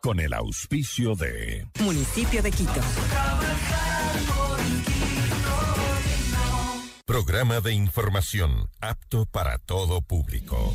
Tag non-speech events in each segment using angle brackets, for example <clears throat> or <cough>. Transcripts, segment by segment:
con el auspicio de Municipio de Quito. Programa de información apto para todo público.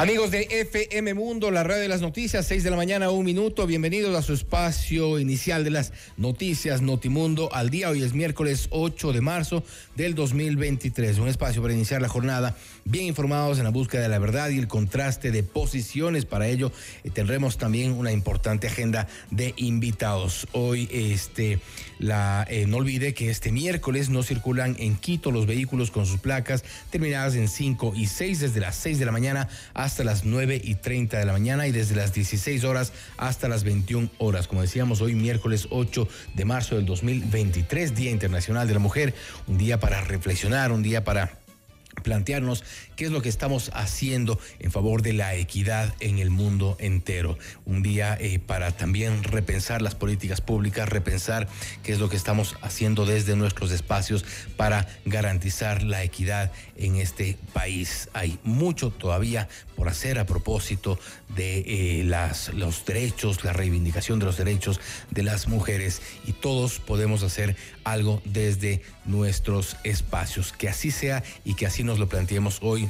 Amigos de FM Mundo, la radio de las noticias, 6 de la mañana, un minuto. Bienvenidos a su espacio inicial de las noticias Notimundo al día. Hoy es miércoles 8 de marzo del 2023. Un espacio para iniciar la jornada bien informados en la búsqueda de la verdad y el contraste de posiciones. Para ello eh, tendremos también una importante agenda de invitados. Hoy, este, la, eh, no olvide que este miércoles no circulan en Quito los vehículos con sus placas terminadas en 5 y 6 desde las 6 de la mañana hasta las 9 y 30 de la mañana y desde las 16 horas hasta las 21 horas. Como decíamos, hoy miércoles 8 de marzo del 2023, Día Internacional de la Mujer, un día para reflexionar, un día para plantearnos qué es lo que estamos haciendo en favor de la equidad en el mundo entero. Un día eh, para también repensar las políticas públicas, repensar qué es lo que estamos haciendo desde nuestros espacios para garantizar la equidad en este país. Hay mucho todavía por hacer a propósito de eh, las, los derechos, la reivindicación de los derechos de las mujeres y todos podemos hacer algo desde nuestros espacios. Que así sea y que así nos lo planteemos hoy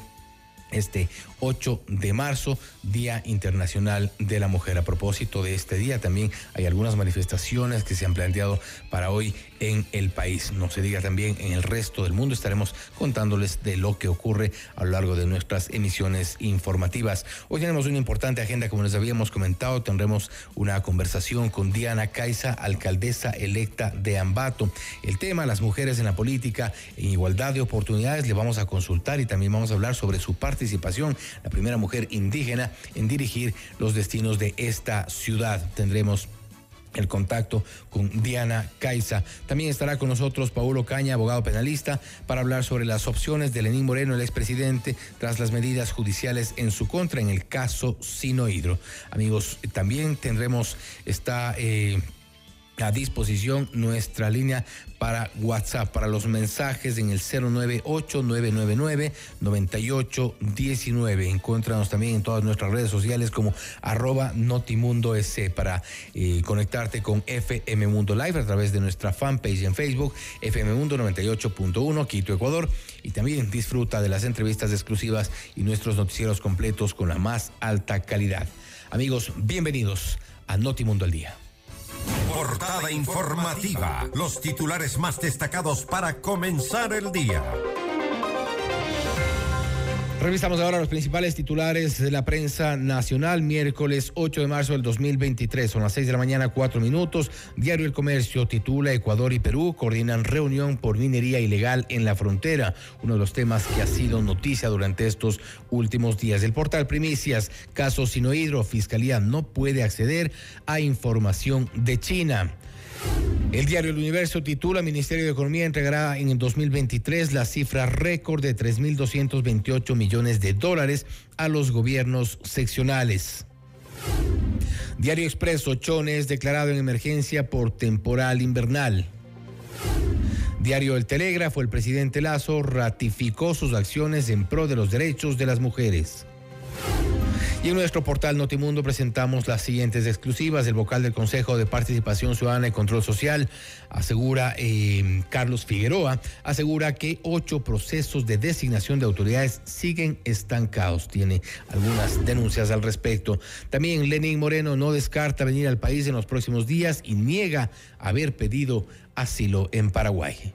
este 8 de marzo, Día Internacional de la Mujer. A propósito de este día, también hay algunas manifestaciones que se han planteado para hoy en el país. No se diga también en el resto del mundo. Estaremos contándoles de lo que ocurre a lo largo de nuestras emisiones informativas. Hoy tenemos una importante agenda, como les habíamos comentado. Tendremos una conversación con Diana Caiza, alcaldesa electa de Ambato. El tema, las mujeres en la política en igualdad de oportunidades, le vamos a consultar y también vamos a hablar sobre su participación la primera mujer indígena en dirigir los destinos de esta ciudad. Tendremos el contacto con Diana Caiza. También estará con nosotros Paulo Caña, abogado penalista, para hablar sobre las opciones de Lenín Moreno, el expresidente, tras las medidas judiciales en su contra en el caso Sinohidro. Amigos, también tendremos esta... Eh, a disposición nuestra línea para WhatsApp, para los mensajes en el 098-999-9819. Encuéntranos también en todas nuestras redes sociales como arroba Notimundo para eh, conectarte con FM Mundo Live a través de nuestra fanpage en Facebook, FM Mundo 98.1, Quito, Ecuador. Y también disfruta de las entrevistas exclusivas y nuestros noticieros completos con la más alta calidad. Amigos, bienvenidos a Notimundo al Día. Portada informativa. Los titulares más destacados para comenzar el día. Revisamos ahora los principales titulares de la prensa nacional, miércoles 8 de marzo del 2023, son las 6 de la mañana, 4 minutos. Diario El Comercio titula Ecuador y Perú coordinan reunión por minería ilegal en la frontera, uno de los temas que ha sido noticia durante estos últimos días. El portal Primicias, caso Sinohidro, Fiscalía no puede acceder a información de China. El diario El Universo titula Ministerio de Economía entregará en el 2023 la cifra récord de 3.228 millones de dólares a los gobiernos seccionales. Diario Expreso, Chones declarado en emergencia por temporal invernal. Diario El Telégrafo, el presidente Lazo ratificó sus acciones en pro de los derechos de las mujeres. Y en nuestro portal Notimundo presentamos las siguientes exclusivas. El vocal del Consejo de Participación Ciudadana y Control Social asegura, eh, Carlos Figueroa, asegura que ocho procesos de designación de autoridades siguen estancados. Tiene algunas denuncias al respecto. También Lenín Moreno no descarta venir al país en los próximos días y niega haber pedido asilo en Paraguay.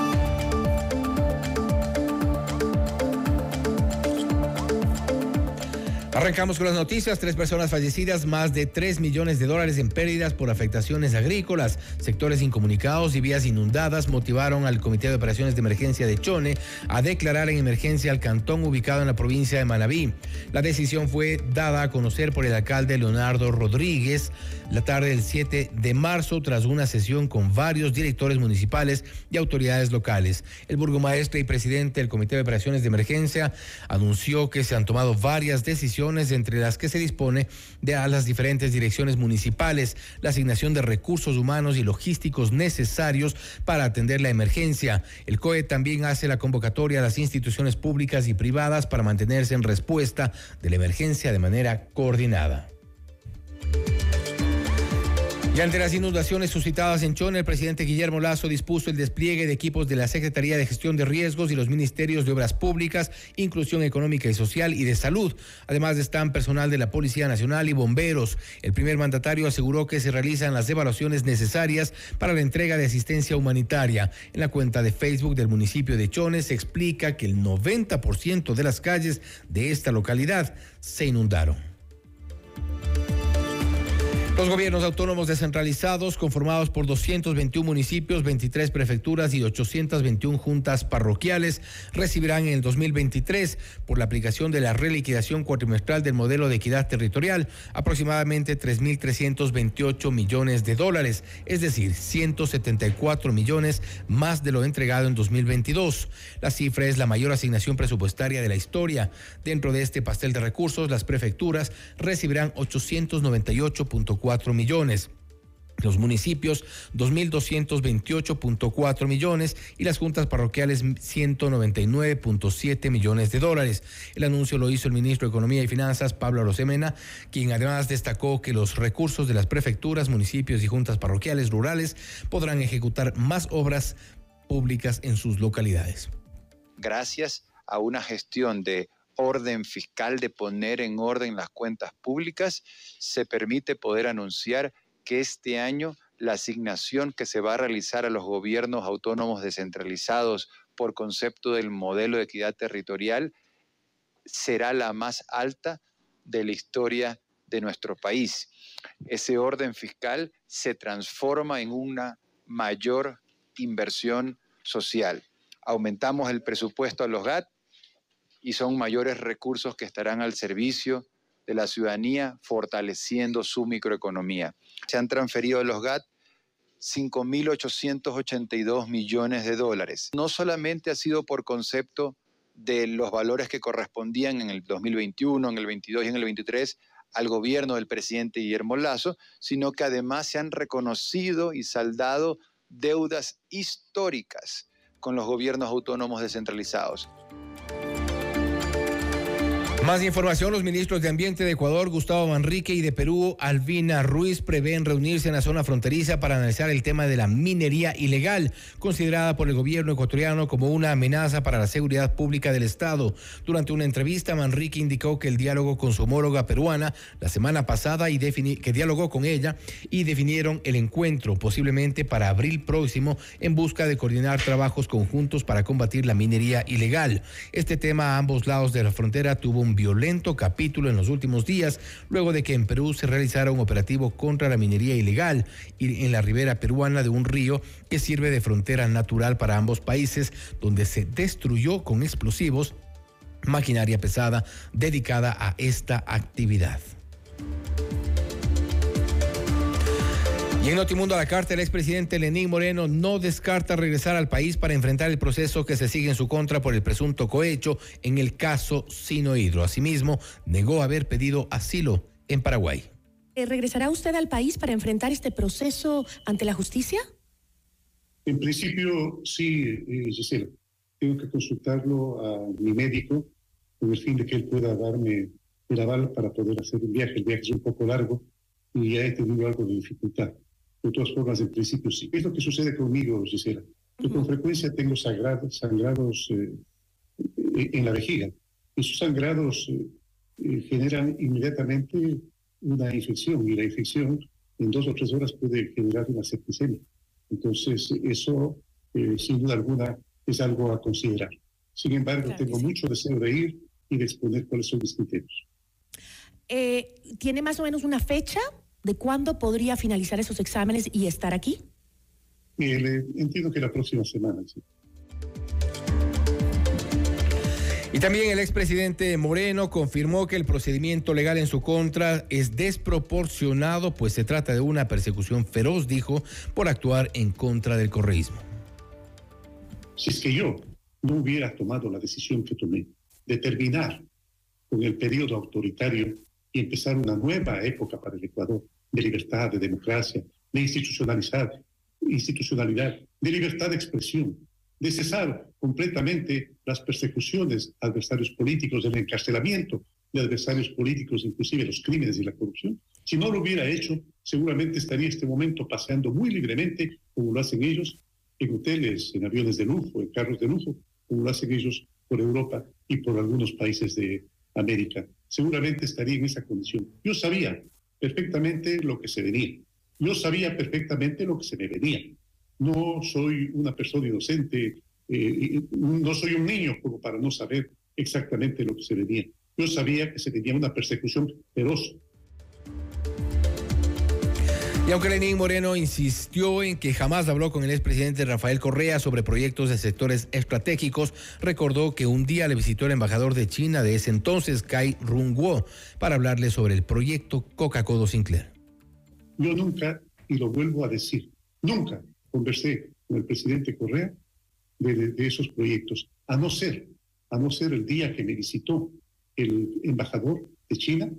Arrancamos con las noticias. Tres personas fallecidas, más de 3 millones de dólares en pérdidas por afectaciones agrícolas. Sectores incomunicados y vías inundadas motivaron al Comité de Operaciones de Emergencia de Chone a declarar en emergencia al cantón ubicado en la provincia de Manabí. La decisión fue dada a conocer por el alcalde Leonardo Rodríguez la tarde del 7 de marzo tras una sesión con varios directores municipales y autoridades locales. El burgomaestre y presidente del Comité de Operaciones de Emergencia anunció que se han tomado varias decisiones entre las que se dispone de a las diferentes direcciones municipales, la asignación de recursos humanos y logísticos necesarios para atender la emergencia. El COE también hace la convocatoria a las instituciones públicas y privadas para mantenerse en respuesta de la emergencia de manera coordinada. Y ante las inundaciones suscitadas en Chone, el presidente Guillermo Lazo dispuso el despliegue de equipos de la Secretaría de Gestión de Riesgos y los Ministerios de Obras Públicas, Inclusión Económica y Social y de Salud. Además están personal de la Policía Nacional y bomberos. El primer mandatario aseguró que se realizan las evaluaciones necesarias para la entrega de asistencia humanitaria. En la cuenta de Facebook del municipio de Chone se explica que el 90% de las calles de esta localidad se inundaron. Los gobiernos autónomos descentralizados, conformados por 221 municipios, 23 prefecturas y 821 juntas parroquiales, recibirán en el 2023, por la aplicación de la reliquidación cuatrimestral del modelo de equidad territorial, aproximadamente 3.328 millones de dólares, es decir, 174 millones más de lo entregado en 2022. La cifra es la mayor asignación presupuestaria de la historia. Dentro de este pastel de recursos, las prefecturas recibirán 898.4 millones los municipios 2.228.4 millones y las juntas parroquiales 199.7 millones de dólares. El anuncio lo hizo el ministro de Economía y Finanzas, Pablo Rosemena, quien además destacó que los recursos de las prefecturas, municipios y juntas parroquiales rurales podrán ejecutar más obras públicas en sus localidades. Gracias a una gestión de orden fiscal de poner en orden las cuentas públicas, se permite poder anunciar que este año la asignación que se va a realizar a los gobiernos autónomos descentralizados por concepto del modelo de equidad territorial será la más alta de la historia de nuestro país. Ese orden fiscal se transforma en una mayor inversión social. Aumentamos el presupuesto a los GAT y son mayores recursos que estarán al servicio de la ciudadanía, fortaleciendo su microeconomía. Se han transferido a los GAT 5.882 millones de dólares. No solamente ha sido por concepto de los valores que correspondían en el 2021, en el 22 y en el 23 al gobierno del presidente Guillermo Lazo, sino que además se han reconocido y saldado deudas históricas con los gobiernos autónomos descentralizados. Más información, los ministros de Ambiente de Ecuador, Gustavo Manrique, y de Perú, Alvina Ruiz, prevén reunirse en la zona fronteriza para analizar el tema de la minería ilegal, considerada por el gobierno ecuatoriano como una amenaza para la seguridad pública del Estado. Durante una entrevista, Manrique indicó que el diálogo con su homóloga peruana la semana pasada y que dialogó con ella y definieron el encuentro posiblemente para abril próximo en busca de coordinar trabajos conjuntos para combatir la minería ilegal. Este tema a ambos lados de la frontera tuvo un violento capítulo en los últimos días, luego de que en Perú se realizara un operativo contra la minería ilegal en la ribera peruana de un río que sirve de frontera natural para ambos países, donde se destruyó con explosivos maquinaria pesada dedicada a esta actividad. Y en Notimundo a la carta, el expresidente Lenín Moreno no descarta regresar al país para enfrentar el proceso que se sigue en su contra por el presunto cohecho en el caso Sinohidro. Asimismo, negó haber pedido asilo en Paraguay. Eh, ¿Regresará usted al país para enfrentar este proceso ante la justicia? En principio, sí, eh, Gisela. Tengo que consultarlo a mi médico con el fin de que él pueda darme el aval para poder hacer el viaje. El viaje es un poco largo y ya he tenido algo de dificultad. De todas formas, en principio sí. Es lo que sucede conmigo, Gisela. Yo con frecuencia tengo sangrados, sangrados eh, en la vejiga. Esos sangrados eh, eh, generan inmediatamente una infección y la infección en dos o tres horas puede generar una septicemia. Entonces, eso, eh, sin duda alguna, es algo a considerar. Sin embargo, tengo mucho deseo de ir y de exponer cuáles son mis criterios. Eh, ¿Tiene más o menos una fecha de cuándo podría finalizar esos exámenes y estar aquí? Eh, entiendo que la próxima semana, sí. Y también el expresidente Moreno confirmó que el procedimiento legal en su contra es desproporcionado, pues se trata de una persecución feroz, dijo, por actuar en contra del correísmo. Si es que yo no hubiera tomado la decisión que tomé de terminar con el periodo autoritario y empezar una nueva época para el Ecuador de libertad, de democracia, de institucionalizar, institucionalidad, de libertad de expresión, de cesar completamente las persecuciones a adversarios políticos, el encarcelamiento de adversarios políticos, inclusive los crímenes y la corrupción. Si no lo hubiera hecho, seguramente estaría este momento paseando muy libremente, como lo hacen ellos, en hoteles, en aviones de lujo, en carros de lujo, como lo hacen ellos por Europa y por algunos países de América. Seguramente estaría en esa condición. Yo sabía perfectamente lo que se venía. Yo sabía perfectamente lo que se me venía no soy una persona inocente, eh, no soy un niño como para no saber exactamente lo que se venía. Yo sabía que se tenía una persecución feroz. Y aunque Lenín Moreno insistió en que jamás habló con el expresidente Rafael Correa sobre proyectos de sectores estratégicos, recordó que un día le visitó el embajador de China de ese entonces, Kai Rung-wo, para hablarle sobre el proyecto Coca-Cola Sinclair. Yo nunca, y lo vuelvo a decir, nunca conversé con el presidente Correa de, esos proyectos, a no ser, a no ser el día que me visitó el embajador de China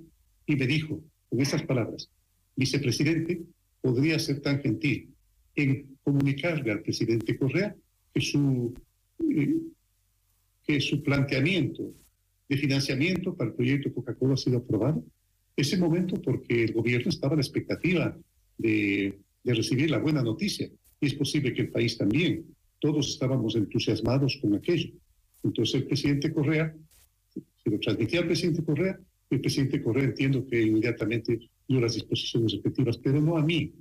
y me dijo con esas palabras, vicepresidente, podría ser tan gentil en comunicarle al presidente Correa que su, eh, que su planteamiento de financiamiento para el proyecto Coca-Cola ha sido aprobado. Ese momento porque el gobierno estaba a la expectativa de, de recibir la buena noticia y es posible que el país también. Todos estábamos entusiasmados con aquello. Entonces el presidente Correa, se lo transmitía al presidente Correa, el presidente Correa entiendo que inmediatamente las disposiciones respectivas, pero no a mí,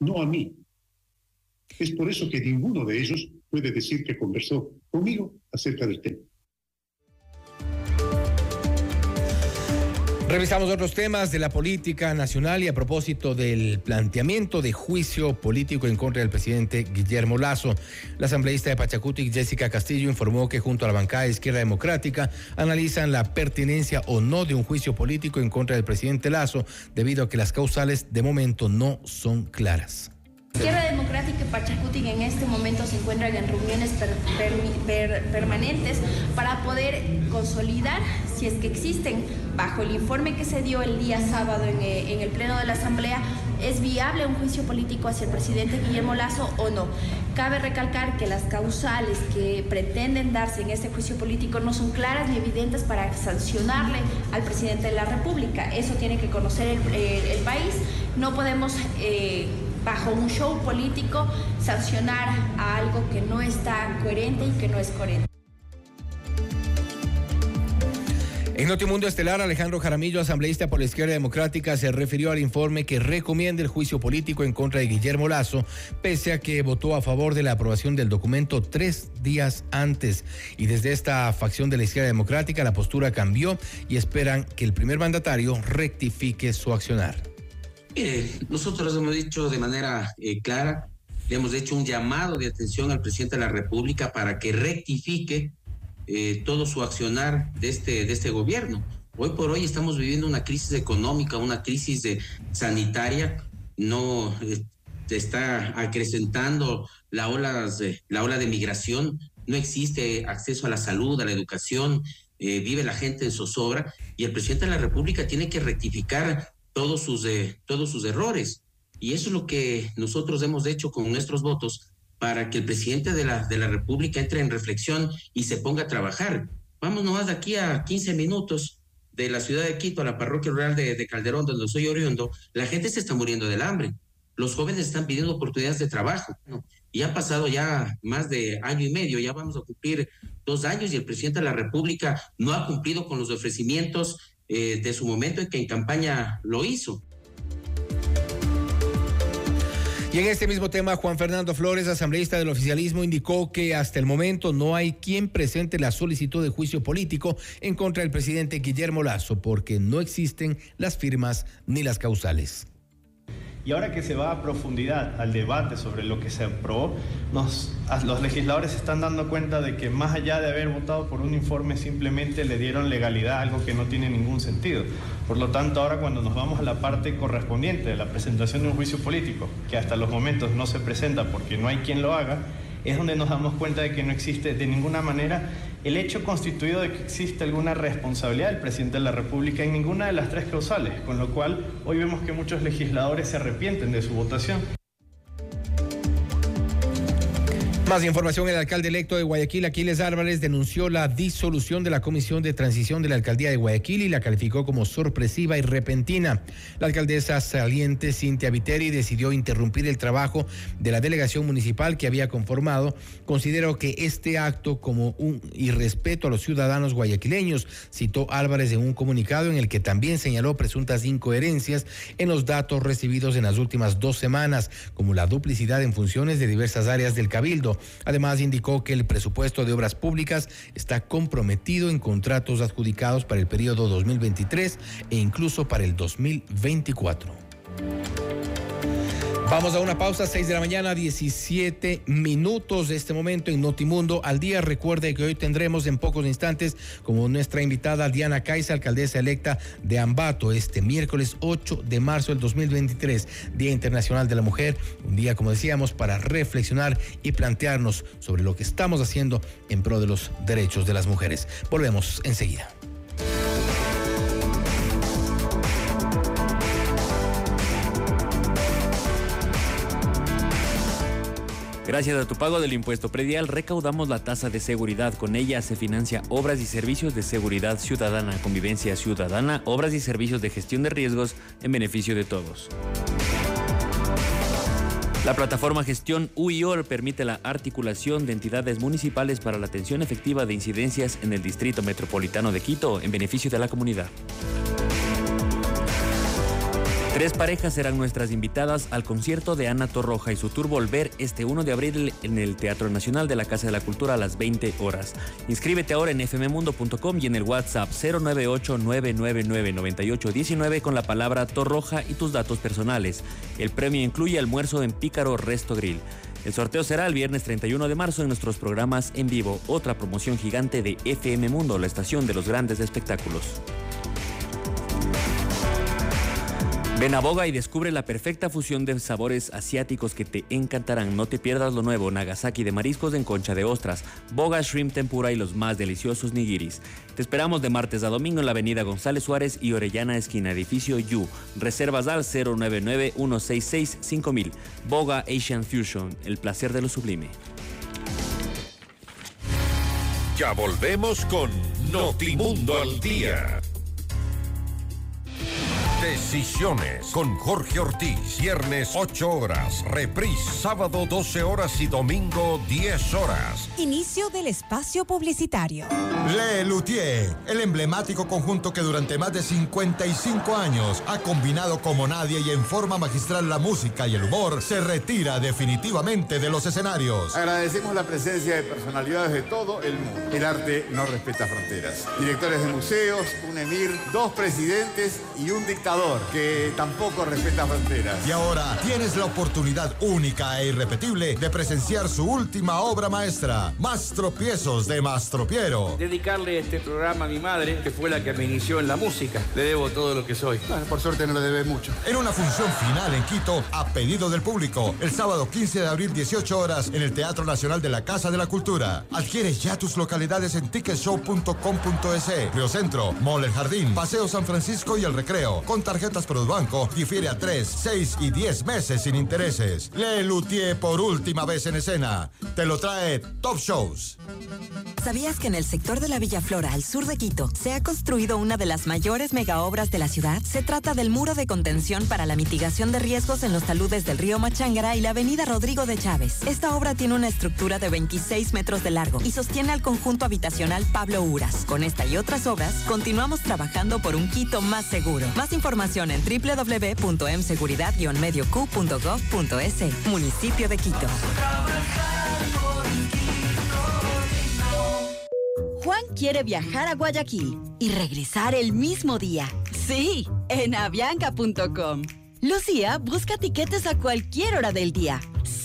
no a mí. Es por eso que ninguno de ellos puede decir que conversó conmigo acerca del tema. Revisamos otros temas de la política nacional y a propósito del planteamiento de juicio político en contra del presidente Guillermo Lazo. La asambleísta de Pachacuti, Jessica Castillo, informó que junto a la bancada de Izquierda Democrática analizan la pertinencia o no de un juicio político en contra del presidente Lazo, debido a que las causales de momento no son claras. Izquierda Democrática y Pachacuti en este momento se encuentran en reuniones permanentes para poder consolidar, si es que existen, bajo el informe que se dio el día sábado en, eh, en el Pleno de la Asamblea, ¿es viable un juicio político hacia el presidente Guillermo Lazo o no? Cabe recalcar que las causales que pretenden darse en este juicio político no son claras ni evidentes para sancionarle al presidente de la República. Eso tiene que conocer el, país. No podemos... Eh, bajo un show político sancionar a algo que no está coherente y que no es coherente. En Notimundo Estelar, Alejandro Jaramillo, asambleísta por la Izquierda Democrática, se refirió al informe que recomienda el juicio político en contra de Guillermo Lazo, pese a que votó a favor de la aprobación del documento tres días antes. Y desde esta facción de la Izquierda Democrática, la postura cambió y esperan que el primer mandatario rectifique su accionar. Eh, nosotros hemos dicho de manera eh, clara, le hemos hecho un llamado de atención al presidente de la República para que rectifique eh, todo su accionar de este, de este gobierno. Hoy por hoy estamos viviendo una crisis económica, una crisis de, sanitaria, no se está acrecentando la ola, de, la ola de migración, no existe acceso a la salud, a la educación, vive la gente en zozobra y el presidente de la República tiene que rectificar todos sus, eh, todos sus errores. Y eso es lo que nosotros hemos hecho con nuestros votos para que el presidente de la, de la República entre en reflexión y se ponga a trabajar. Vamos nomás de aquí a 15 minutos de la ciudad de Quito a la parroquia rural de, de Calderón, donde soy oriundo, la gente se está muriendo del hambre. Los jóvenes están pidiendo oportunidades de trabajo. Y ha pasado ya más de año y medio, ya vamos a cumplir dos años y el presidente de la República no ha cumplido con los ofrecimientos eh, de su momento en que en campaña lo hizo. Y en este mismo tema, Juan Fernando Flores, asambleísta del oficialismo, indicó que hasta el momento no hay quien presente la solicitud de juicio político en contra del presidente Guillermo Lazo, porque no existen las firmas ni las causales. Y ahora que se va a profundidad al debate sobre lo que se aprobó, los legisladores se están dando cuenta de que más allá de haber votado por un informe, simplemente le dieron legalidad a algo que no tiene ningún sentido. Por lo tanto, ahora cuando nos vamos a la parte correspondiente de la presentación de un juicio político, que hasta los momentos no se presenta porque no hay quien lo haga, es donde nos damos cuenta de que no existe de ninguna manera el hecho constituido de que existe alguna responsabilidad del presidente de la República en ninguna de las tres causales, con lo cual hoy vemos que muchos legisladores se arrepienten de su votación. Más información, el alcalde electo de Guayaquil, Aquiles Álvarez, denunció la disolución de la Comisión de Transición de la Alcaldía de Guayaquil y la calificó como sorpresiva y repentina. La alcaldesa saliente, Cintia Viteri, decidió interrumpir el trabajo de la delegación municipal que había conformado. Considero que este acto como un irrespeto a los ciudadanos guayaquileños, citó Álvarez en un comunicado en el que también señaló presuntas incoherencias en los datos recibidos en las últimas dos semanas, como la duplicidad en funciones de diversas áreas del Cabildo Además, indicó que el presupuesto de obras públicas está comprometido en contratos adjudicados para el periodo 2023 e incluso para el 2024. Vamos a una pausa, 6 de la mañana, 17 minutos de este momento en Notimundo al día. Recuerde que hoy tendremos en pocos instantes como nuestra invitada Diana Caiza, alcaldesa electa de Ambato, este miércoles 8 de marzo del 2023, Día Internacional de la Mujer. Un día, como decíamos, para reflexionar y plantearnos sobre lo que estamos haciendo en pro de los derechos de las mujeres. Volvemos enseguida. Gracias a tu pago del impuesto predial recaudamos la tasa de seguridad. Con ella se financia obras y servicios de seguridad ciudadana, convivencia ciudadana, obras y servicios de gestión de riesgos en beneficio de todos. La plataforma Gestión UIOR permite la articulación de entidades municipales para la atención efectiva de incidencias en el Distrito Metropolitano de Quito en beneficio de la comunidad. Tres parejas serán nuestras invitadas al concierto de Ana Torroja y su tour Volver este 1 de abril en el Teatro Nacional de la Casa de la Cultura a las 20 horas. Inscríbete ahora en fmmundo.com y en el WhatsApp 098-999-9819 con la palabra Torroja y tus datos personales. El premio incluye almuerzo en Pícaro Resto Grill. El sorteo será el viernes 31 de marzo en nuestros programas en vivo, otra promoción gigante de FM Mundo, la estación de los grandes espectáculos. Ven a Boga y descubre la perfecta fusión de sabores asiáticos que te encantarán. No te pierdas lo nuevo, Nagasaki de mariscos en concha de ostras, Boga Shrimp Tempura y los más deliciosos nigiris. Te esperamos de martes a domingo en la avenida González Suárez y Orellana, esquina edificio Yu. Reservas al 099-166-5000. Boga Asian Fusion, el placer de lo sublime. Ya volvemos con Notimundo al Día. Decisiones con Jorge Ortiz. Viernes 8 horas. Reprise sábado 12 horas y domingo 10 horas. Inicio del espacio publicitario. Le Luthier, el emblemático conjunto que durante más de 55 años ha combinado como nadie y en forma magistral la música y el humor, se retira definitivamente de los escenarios. Agradecemos la presencia de personalidades de todo el mundo. El arte no respeta fronteras. Directores de museos, un emir, dos presidentes y un dictador que tampoco respeta fronteras. Y ahora tienes la oportunidad única e irrepetible de presenciar su última obra maestra, Más tropiezos de Mastropiero. Dedicarle este programa a mi madre, que fue la que me inició en la música. Le debo todo lo que soy. por suerte no le debe mucho. En una función final en Quito, a pedido del público, el sábado 15 de abril, 18 horas, en el Teatro Nacional de la Casa de la Cultura. Adquiere ya tus localidades en ticketshow.com.es. Río Centro, Mall El Jardín, Paseo San Francisco y El Recreo. Con tarjetas Produbanco difiere a 3, 6 y 10 meses sin intereses. Le Luthier por última vez en escena. Te lo trae Top Shows. ¿Sabías que en el sector de la Villa Flora, al sur de Quito, se ha construido una de las mayores megaobras de la ciudad? Se trata del muro de contención para la mitigación de riesgos en los taludes del río Machangara y la avenida Rodrigo de Chávez. Esta obra tiene una estructura de 26 metros de largo y sostiene al conjunto habitacional Pablo Uras. Con esta y otras obras, continuamos trabajando por un Quito más seguro. Más información en www.mseguridad-medioq.gov.es, municipio de Quito. Juan quiere viajar a Guayaquil y regresar el mismo día. Sí, en avianca.com. Lucía busca tiquetes a cualquier hora del día.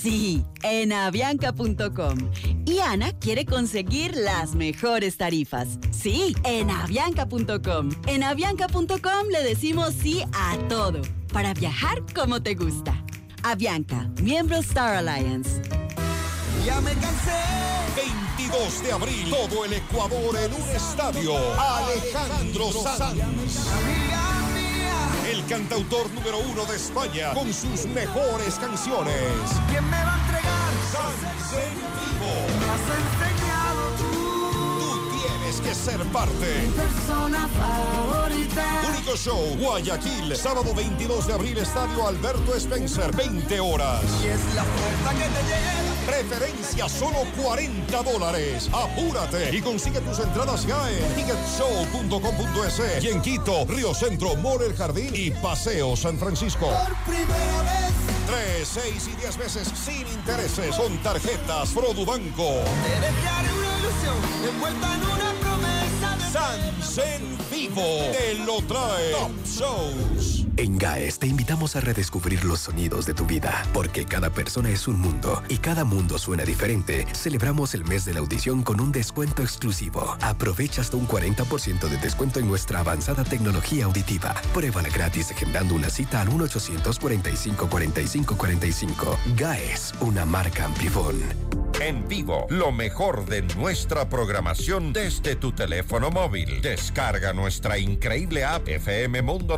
Sí, en avianca.com. Y Ana quiere conseguir las mejores tarifas. Sí, en avianca.com. En avianca.com le decimos sí a todo para viajar como te gusta. Avianca, miembro Star Alliance. Ya me cansé 22 de abril, todo el Ecuador en un estadio. Alejandro Sanz. El cantautor número uno de España con sus mejores canciones. ¿Quién me va a entregar? Sanz en vivo. Me has enseñado tú. Tú tienes que ser parte. Mi persona favorita. Único show, Guayaquil, sábado 22 de abril, estadio Alberto Spencer, 20 horas. Y es la puerta que te lleva. Preferencia solo 40 dólares. Apúrate y consigue tus entradas ya en ticketshow.com.es y en Quito, Río Centro, More El Jardín y Paseo San Francisco. Por primera vez. 3, 6 y 10 meses sin intereses con tarjetas Produbanco. Te dejaré una ilusión envuelta en una promesa de Sans en vivo te lo trae Top Shows. En GAES te invitamos a redescubrir los sonidos de tu vida, porque cada persona es un mundo y cada mundo suena diferente. Celebramos el mes de la audición con un descuento exclusivo. Aprovecha hasta un 40% de descuento en nuestra avanzada tecnología auditiva. Pruébala gratis agendando una cita al 1-800-45-45-45. GAES, una marca Amplifon. En vivo, lo mejor de nuestra programación desde tu teléfono móvil. Descarga nuestra increíble app FM Mundo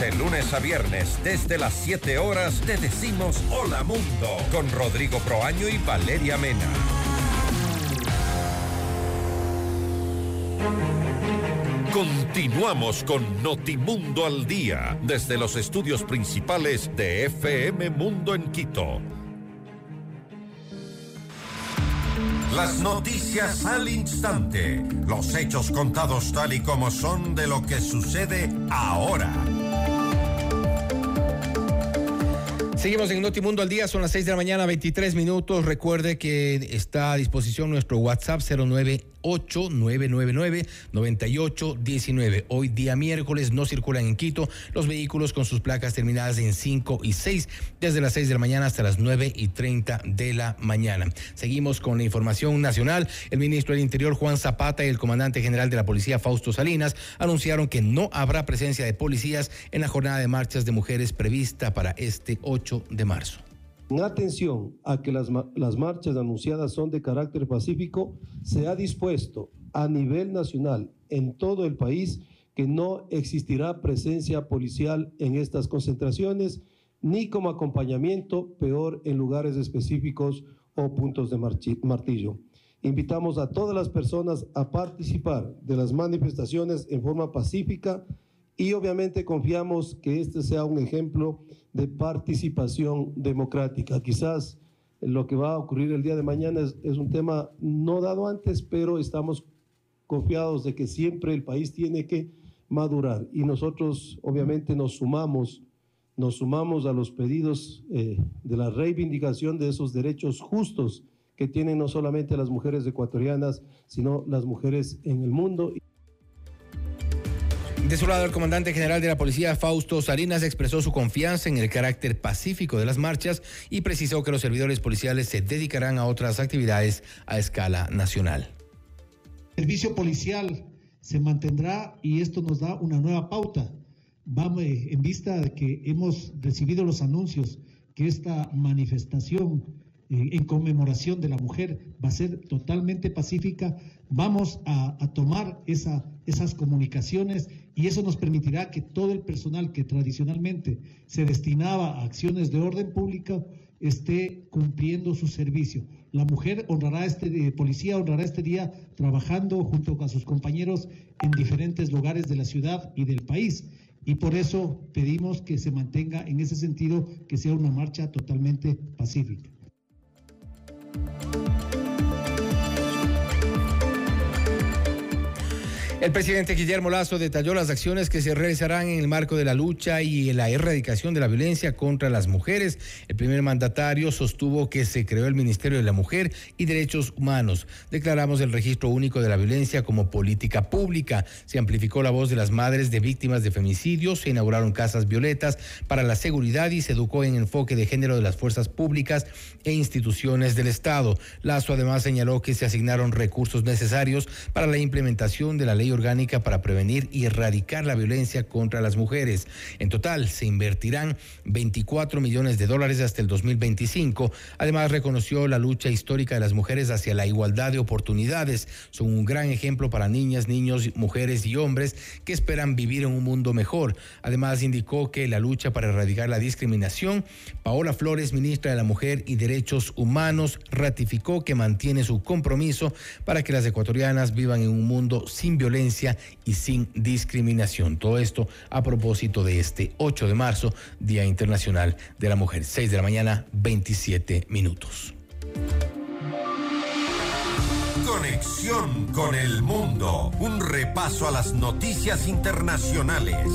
De lunes a viernes, desde las 7 horas, te decimos Hola Mundo con Rodrigo Proaño y Valeria Mena. Continuamos con Notimundo al Día, desde los estudios principales de FM Mundo en Quito. Las noticias al instante, los hechos contados tal y como son de lo que sucede ahora. Seguimos en Notimundo al día, son las 6 de la mañana, 23 minutos. Recuerde que está a disposición nuestro WhatsApp 098-999-9819. Hoy día miércoles no circulan en Quito los vehículos con sus placas terminadas en 5 y 6 desde las 6 de la mañana hasta las 9 y 30 de la mañana. Seguimos con la información nacional. El ministro del Interior Juan Zapata y el comandante general de la policía Fausto Salinas anunciaron que no habrá presencia de policías en la jornada de marchas de mujeres prevista para este 8 de marzo. En atención a que las, las marchas anunciadas son de carácter pacífico, se ha dispuesto a nivel nacional en todo el país que no existirá presencia policial en estas concentraciones, ni como acompañamiento, peor en lugares específicos o puntos de martillo. Invitamos a todas las personas a participar de las manifestaciones en forma pacífica y obviamente confiamos que este sea un ejemplo de participación democrática. Quizás lo que va a ocurrir el día de mañana es, un tema no dado antes, pero estamos confiados de que siempre el país tiene que madurar y nosotros obviamente nos sumamos, nos sumamos a los pedidos eh, de la reivindicación de esos derechos justos que tienen no solamente las mujeres ecuatorianas, sino las mujeres en el mundo. De su lado, el comandante general de la policía, Fausto Salinas, expresó su confianza en el carácter pacífico de las marchas y precisó que los servidores policiales se dedicarán a otras actividades a escala nacional. El servicio policial se mantendrá y esto nos da una nueva pauta. Vamos, eh, en vista de que hemos recibido los anuncios que esta manifestación eh, en conmemoración de la mujer va a ser totalmente pacífica, vamos a, tomar esa, esas comunicaciones y eso nos permitirá que todo el personal que tradicionalmente se destinaba a acciones de orden público esté cumpliendo su servicio. La mujer honrará este eh, policía honrará este día trabajando junto con sus compañeros en diferentes lugares de la ciudad y del país. Y por eso pedimos que se mantenga en ese sentido, que sea una marcha totalmente pacífica. El presidente Guillermo Lazo detalló las acciones que se realizarán en el marco de la lucha y la erradicación de la violencia contra las mujeres. El primer mandatario sostuvo que se creó el Ministerio de la Mujer y Derechos Humanos. Declaramos el registro único de la violencia como política pública. Se amplificó la voz de las madres de víctimas de femicidios, se inauguraron casas violetas para la seguridad y se educó en enfoque de género de las fuerzas públicas e instituciones del Estado. Lazo además señaló que se asignaron recursos necesarios para la implementación de la ley orgánica para prevenir y erradicar la violencia contra las mujeres. En total, se invertirán 24 millones de dólares hasta el 2025. Además, reconoció la lucha histórica de las mujeres hacia la igualdad de oportunidades. Son un gran ejemplo para niñas, niños, mujeres y hombres que esperan vivir en un mundo mejor. Además, indicó que la lucha para erradicar la discriminación, Paola Flores, ministra de la Mujer y Derechos Humanos, ratificó que mantiene su compromiso para que las ecuatorianas vivan en un mundo sin violencia y sin discriminación. Todo esto a propósito de este 8 de marzo, Día Internacional de la Mujer. 6 de la mañana, 27 minutos. Conexión con el mundo. Un repaso a las noticias internacionales.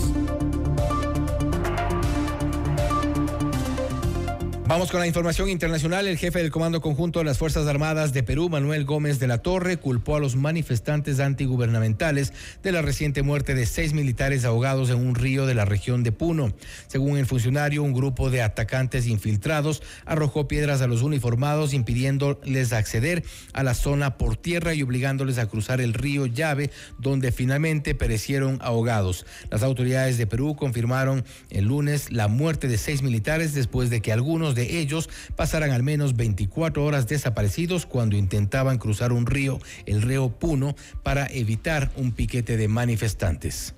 Vamos con la información internacional. El jefe del Comando Conjunto de las Fuerzas Armadas de Perú, Manuel Gómez de la Torre, culpó a los manifestantes antigubernamentales de la reciente muerte de seis militares ahogados en un río de la región de Puno. Según el funcionario, un grupo de atacantes infiltrados arrojó piedras a los uniformados, impidiéndoles acceder a la zona por tierra y obligándoles a cruzar el río Llave, donde finalmente perecieron ahogados. Las autoridades de Perú confirmaron el lunes la muerte de seis militares después de que algunos de ellos pasaran al menos 24 horas desaparecidos cuando intentaban cruzar un río, el río Puno, para evitar un piquete de manifestantes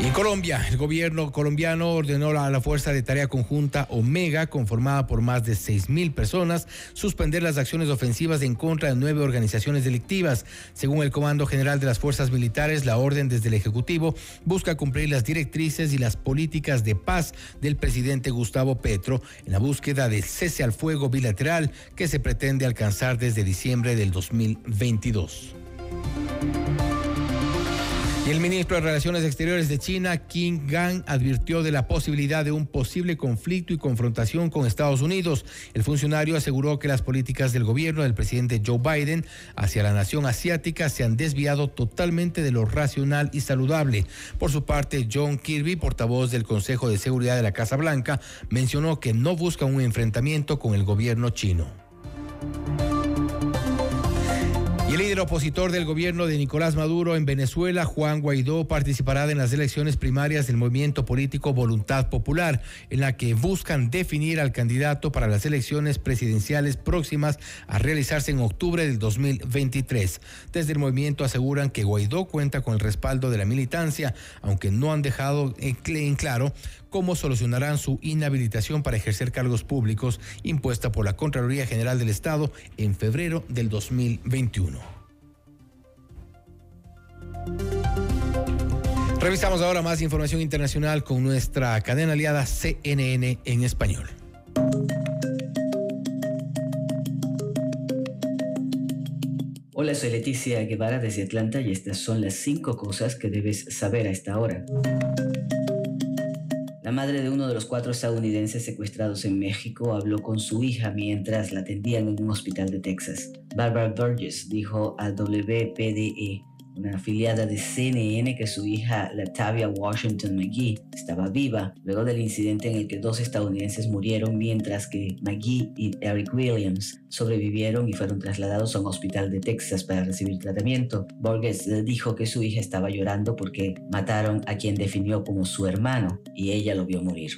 en Colombia, el gobierno colombiano ordenó a la Fuerza de Tarea Conjunta Omega, conformada por más de seis mil personas, suspender las acciones ofensivas en contra de nueve organizaciones delictivas. Según el Comando General de las Fuerzas Militares, la orden desde el Ejecutivo busca cumplir las directrices y las políticas de paz del presidente Gustavo Petro en la búsqueda del cese al fuego bilateral que se pretende alcanzar desde diciembre del 2022. Y el ministro de Relaciones Exteriores de China, Qin Gang, advirtió de la posibilidad de un posible conflicto y confrontación con Estados Unidos. El funcionario aseguró que las políticas del gobierno del presidente Joe Biden hacia la nación asiática se han desviado totalmente de lo racional y saludable. Por su parte, John Kirby, portavoz del Consejo de Seguridad de la Casa Blanca, mencionó que no busca un enfrentamiento con el gobierno chino el líder opositor del gobierno de Nicolás Maduro en Venezuela, Juan Guaidó, participará en las elecciones primarias del movimiento político Voluntad Popular, en la que buscan definir al candidato para las elecciones presidenciales próximas a realizarse en octubre del 2023. Desde el movimiento aseguran que Guaidó cuenta con el respaldo de la militancia, aunque no han dejado en claro cómo solucionarán su inhabilitación para ejercer cargos públicos impuesta por la Contraloría General del Estado en febrero del 2021. Revisamos ahora más información internacional con nuestra cadena aliada CNN en español. Hola, soy Leticia Guevara desde Atlanta y estas son las cinco cosas que debes saber a esta hora. La madre de uno de los cuatro estadounidenses secuestrados en México habló con su hija mientras la atendían en un hospital de Texas. Barbara Burgess dijo al WPDE una afiliada de CNN, que su hija Latavia Washington McGee estaba viva luego del incidente en el que dos estadounidenses murieron mientras que McGee y Eric Williams sobrevivieron y fueron trasladados a un hospital de Texas para recibir tratamiento. Borges dijo que su hija estaba llorando porque mataron a quien definió como su hermano y ella lo vio morir.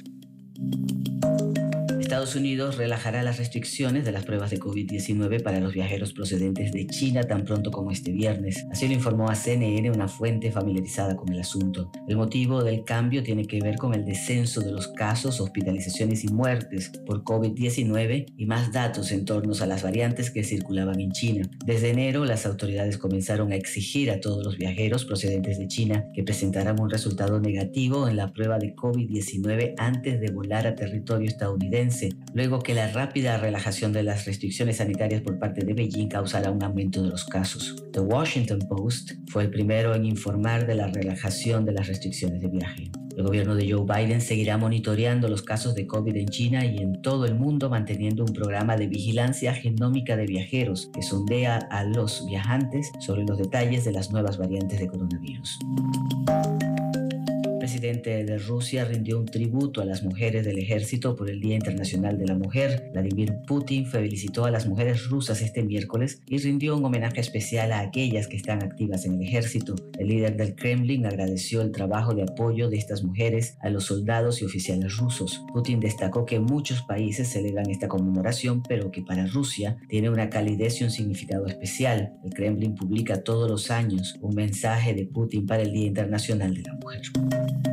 Estados Unidos relajará las restricciones de las pruebas de COVID-19 para los viajeros procedentes de China tan pronto como este viernes. Así lo informó a CNN una fuente familiarizada con el asunto. El motivo del cambio tiene que ver con el descenso de los casos, hospitalizaciones y muertes por COVID-19 y más datos en torno a las variantes que circulaban en China. Desde enero, las autoridades comenzaron a exigir a todos los viajeros procedentes de China que presentaran un resultado negativo en la prueba de COVID-19 antes de volar a territorio estadounidense luego que la rápida relajación de las restricciones sanitarias por parte de Beijing causara un aumento de los casos. The Washington Post fue el primero en informar de la relajación de las restricciones de viaje. El gobierno de Joe Biden seguirá monitoreando los casos de COVID en China y en todo el mundo manteniendo un programa de vigilancia genómica de viajeros que sondea a los viajantes sobre los detalles de las nuevas variantes de coronavirus presidente de Rusia rindió un tributo a las mujeres del ejército por el Día Internacional de la Mujer. Vladimir Putin felicitó a las mujeres rusas este miércoles y rindió un homenaje especial a aquellas que están activas en el ejército. El líder del Kremlin agradeció el trabajo de apoyo de estas mujeres a los soldados y oficiales rusos. Putin destacó que muchos países celebran esta conmemoración, pero que para Rusia tiene una calidez y un significado especial. El Kremlin publica todos los años un mensaje de Putin para el Día Internacional de la Mujer.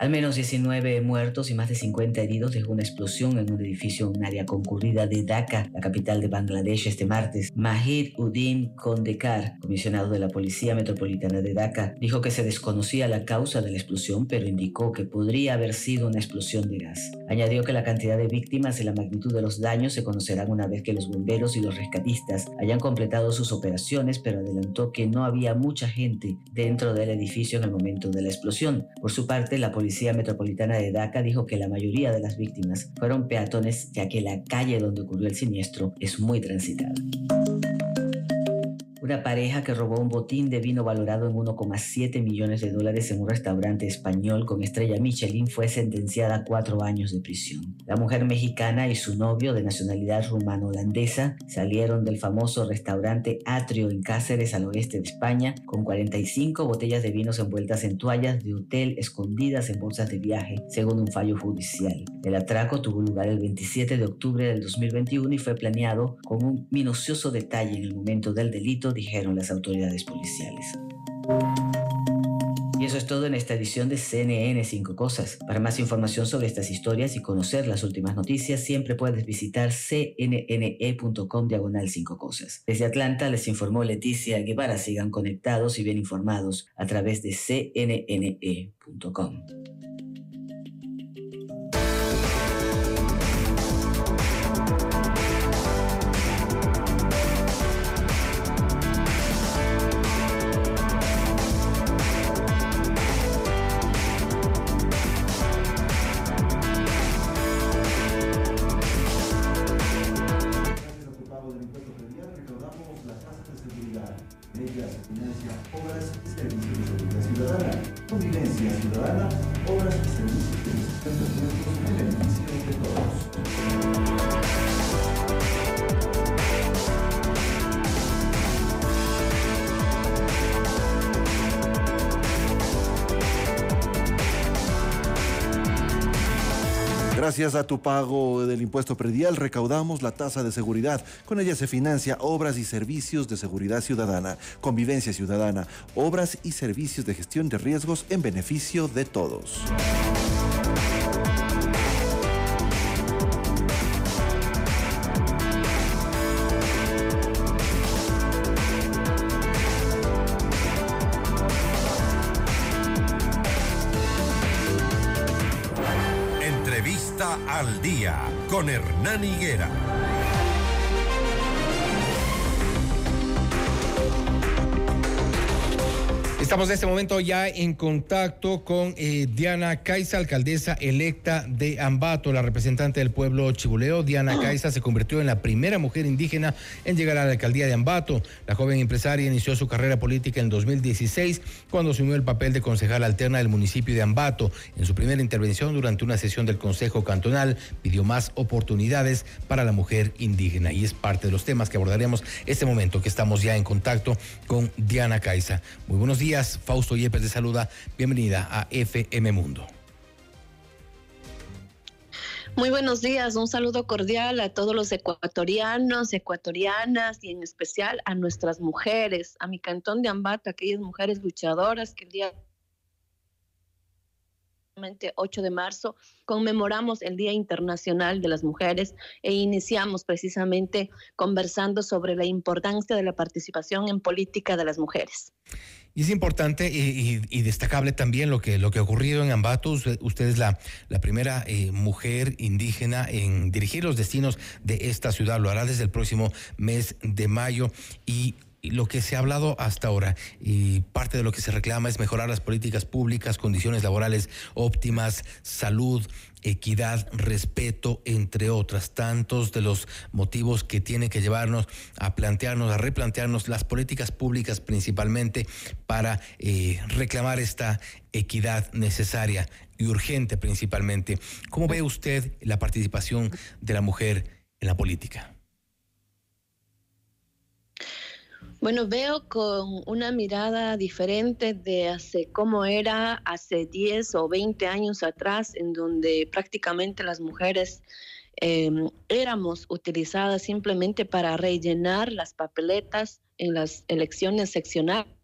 Al menos 19 muertos y más de 50 heridos dejó una explosión en un edificio en un área concurrida de Dhaka, la capital de Bangladesh, este martes. Mahir Udin Kondekar, comisionado de la Policía Metropolitana de Dhaka, dijo que se desconocía la causa de la explosión, pero indicó que podría haber sido una explosión de gas. Añadió que la cantidad de víctimas y la magnitud de los daños se conocerán una vez que los bomberos y los rescatistas hayan completado sus operaciones, pero adelantó que no había mucha gente dentro del edificio en el momento de la explosión. Por su parte, la policía Policía Metropolitana de Dhaka dijo que la mayoría de las víctimas fueron peatones ya que la calle donde ocurrió el siniestro es muy transitada. Una pareja que robó un botín de vino valorado en 1,7 millones de dólares en un restaurante español con estrella Michelin fue sentenciada a cuatro años de prisión. La mujer mexicana y su novio de nacionalidad rumano-holandesa salieron del famoso restaurante Atrio en Cáceres al oeste de España con 45 botellas de vinos envueltas en toallas de hotel escondidas en bolsas de viaje, según un fallo judicial. El atraco tuvo lugar el 27 de octubre del 2021 y fue planeado con un minucioso detalle en el momento del delito dijeron las autoridades policiales. Y eso es todo en esta edición de CNN 5 Cosas. Para más información sobre estas historias y conocer las últimas noticias, siempre puedes visitar cnne.com diagonal 5 Cosas. Desde Atlanta les informó Leticia Guevara. Sigan conectados y bien informados a través de cnne.com. Gracias a tu pago del impuesto predial recaudamos la tasa de seguridad. Con ella se financia obras y servicios de seguridad ciudadana, convivencia ciudadana, obras y servicios de gestión de riesgos en beneficio de todos. Con Hernán Higuera. Estamos en este momento ya en contacto con eh, Diana Caiza, alcaldesa electa de Ambato, la representante del pueblo chibuleo. Diana <clears throat> Caiza se convirtió en la primera mujer indígena en llegar a la alcaldía de Ambato. La joven empresaria inició su carrera política en 2016 cuando asumió el papel de concejal alterna del municipio de Ambato. En su primera intervención durante una sesión del Consejo Cantonal pidió más oportunidades para la mujer indígena y es parte de los temas que abordaremos este momento que estamos ya en contacto con Diana Caiza. Muy buenos días. Fausto Yepes de saluda. Bienvenida a FM Mundo. Muy buenos días, un saludo cordial a todos los ecuatorianos, ecuatorianas y en especial a nuestras mujeres, a mi cantón de Ambato, aquellas mujeres luchadoras que el día 8 de marzo conmemoramos el Día Internacional de las Mujeres e iniciamos precisamente conversando sobre la importancia de la participación en política de las mujeres. Y es importante y, destacable también lo que, lo que ha ocurrido en Ambato. Usted, es la, la primera eh, mujer indígena en dirigir los destinos de esta ciudad. Lo hará desde el próximo mes de mayo. Y lo que se ha hablado hasta ahora y parte de lo que se reclama es mejorar las políticas públicas, condiciones laborales óptimas, salud, equidad, respeto, entre otras, tantos de los motivos que tienen que llevarnos a plantearnos, a replantearnos las políticas públicas principalmente para eh, reclamar esta equidad necesaria y urgente principalmente. ¿Cómo ve usted la participación de la mujer en la política? Bueno, veo con una mirada diferente de hace cómo era hace 10 o 20 años atrás, en donde prácticamente las mujeres em, éramos utilizadas simplemente para rellenar las papeletas en las elecciones seccionales.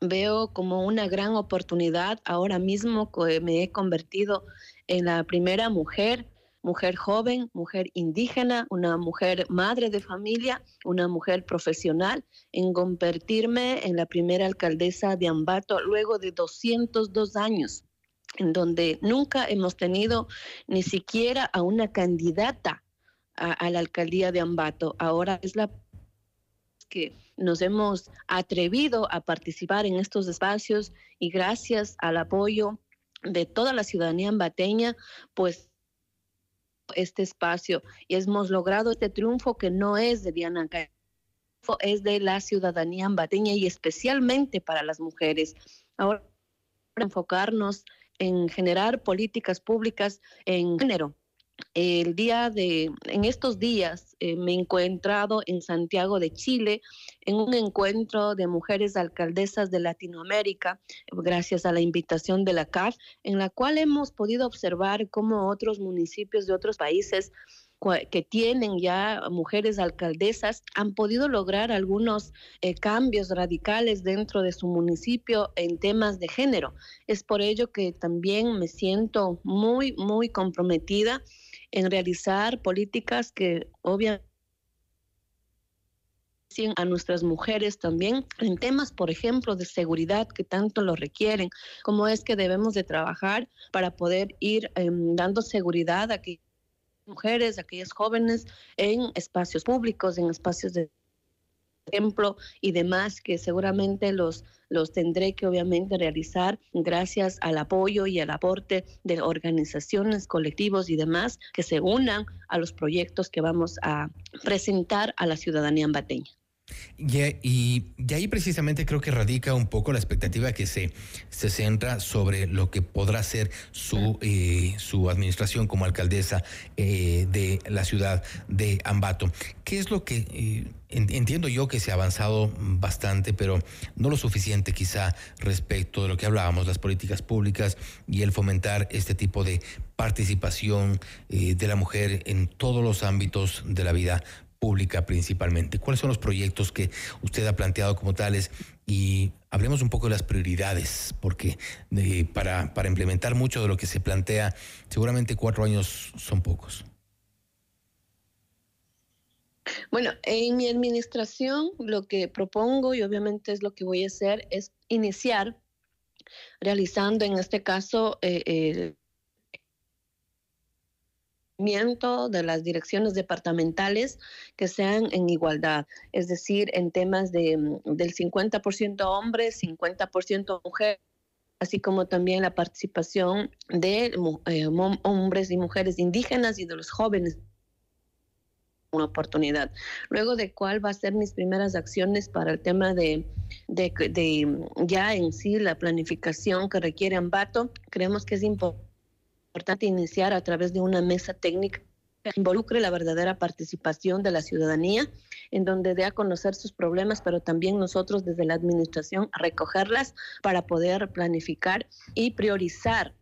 Veo como una gran oportunidad ahora mismo que me he convertido en la primera mujer mujer joven, mujer indígena, una mujer madre de familia, una mujer profesional, en convertirme en la primera alcaldesa de Ambato luego de 202 años en donde nunca hemos tenido ni siquiera a una candidata a, la alcaldía de Ambato. Ahora es la que nos hemos atrevido a participar en estos espacios y gracias al apoyo de toda la ciudadanía ambateña, pues este espacio y hemos logrado este triunfo que no es de Diana es de la ciudadanía ambateña y especialmente para las mujeres. Ahora enfocarnos en generar políticas públicas en género, el día de, en estos días eh, me he encontrado en Santiago de Chile en un encuentro de mujeres alcaldesas de Latinoamérica, gracias a la invitación de la CAF, en la cual hemos podido observar cómo otros municipios de otros países que tienen ya mujeres alcaldesas han podido lograr algunos eh, cambios radicales dentro de su municipio en temas de género. Es por ello que también me siento muy, muy comprometida en realizar políticas que obviamente a nuestras mujeres también en temas, por ejemplo, de seguridad que tanto lo requieren, como es que debemos de trabajar para poder ir em, dando seguridad a aquellas mujeres, a aquellas jóvenes en espacios públicos, en espacios de ejemplo y demás que seguramente los, los tendré que obviamente realizar gracias al apoyo y al aporte de organizaciones, colectivos y demás que se unan a los proyectos que vamos a presentar a la ciudadanía ambateña. Y, y, ahí precisamente creo que radica un poco la expectativa que se, se centra sobre lo que podrá ser su, eh, su administración como alcaldesa eh, de la ciudad de Ambato. ¿Qué es lo que eh, entiendo yo que se ha avanzado bastante, pero no lo suficiente quizá respecto de lo que hablábamos, las políticas públicas y el fomentar este tipo de participación de la mujer en todos los ámbitos de la vida pública principalmente. ¿Cuáles son los proyectos que usted ha planteado como tales? Y hablemos un poco de las prioridades, porque eh, para, para implementar mucho de lo que se plantea, seguramente cuatro años son pocos. Bueno, en mi administración lo que propongo y obviamente es lo que voy a hacer es iniciar realizando en este caso eh, de las direcciones departamentales que sean en igualdad, es decir, en temas de, mm, del 50% hombres, 50% mujeres así como también la participación de eh, hombres y mujeres indígenas y de los jóvenes una oportunidad. Luego de cuál va a ser mis primeras acciones para el tema de, de, de mm, ya en sí la planificación que requiere Ambato, creemos que es importante importante iniciar a través de una mesa técnica que involucre la verdadera participación de la ciudadanía, en donde dé a conocer sus problemas, pero también nosotros desde la administración recogerlas para poder planificar y priorizar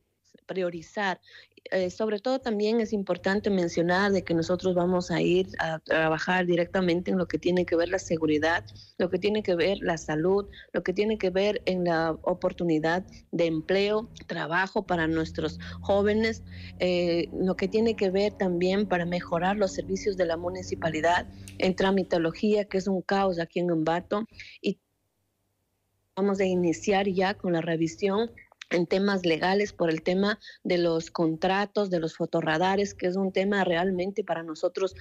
priorizar eh, sobre todo también es importante mencionar de que nosotros vamos a ir a trabajar directamente en lo que tiene que ver la seguridad, lo que tiene que ver la salud, lo que tiene que ver en la oportunidad de empleo, trabajo para nuestros jóvenes, eh, lo que tiene que ver también para mejorar los servicios de la municipalidad en tramitología, que es un caos aquí en Ambato, y vamos a iniciar ya con la revisión en temas legales por el tema de los contratos, de los fotorradares, que es un tema realmente para nosotros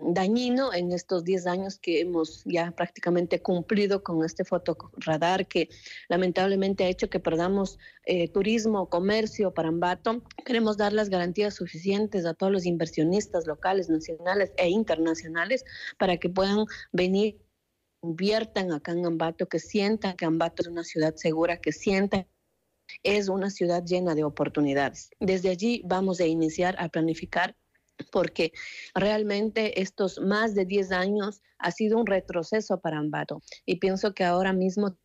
dañino en estos 10 años que hemos ya prácticamente cumplido con este fotorradar que lamentablemente ha hecho que perdamos eh, turismo, comercio para Ambato. Queremos dar las garantías suficientes a todos los inversionistas locales, nacionales e internacionales para que puedan venir inviertan acá en Ambato, que sientan que Ambato es una ciudad segura, que sientan es una ciudad llena de oportunidades. Desde allí vamos a iniciar a planificar porque realmente estos más de 10 años ha sido un retroceso para Ambato y pienso que ahora mismo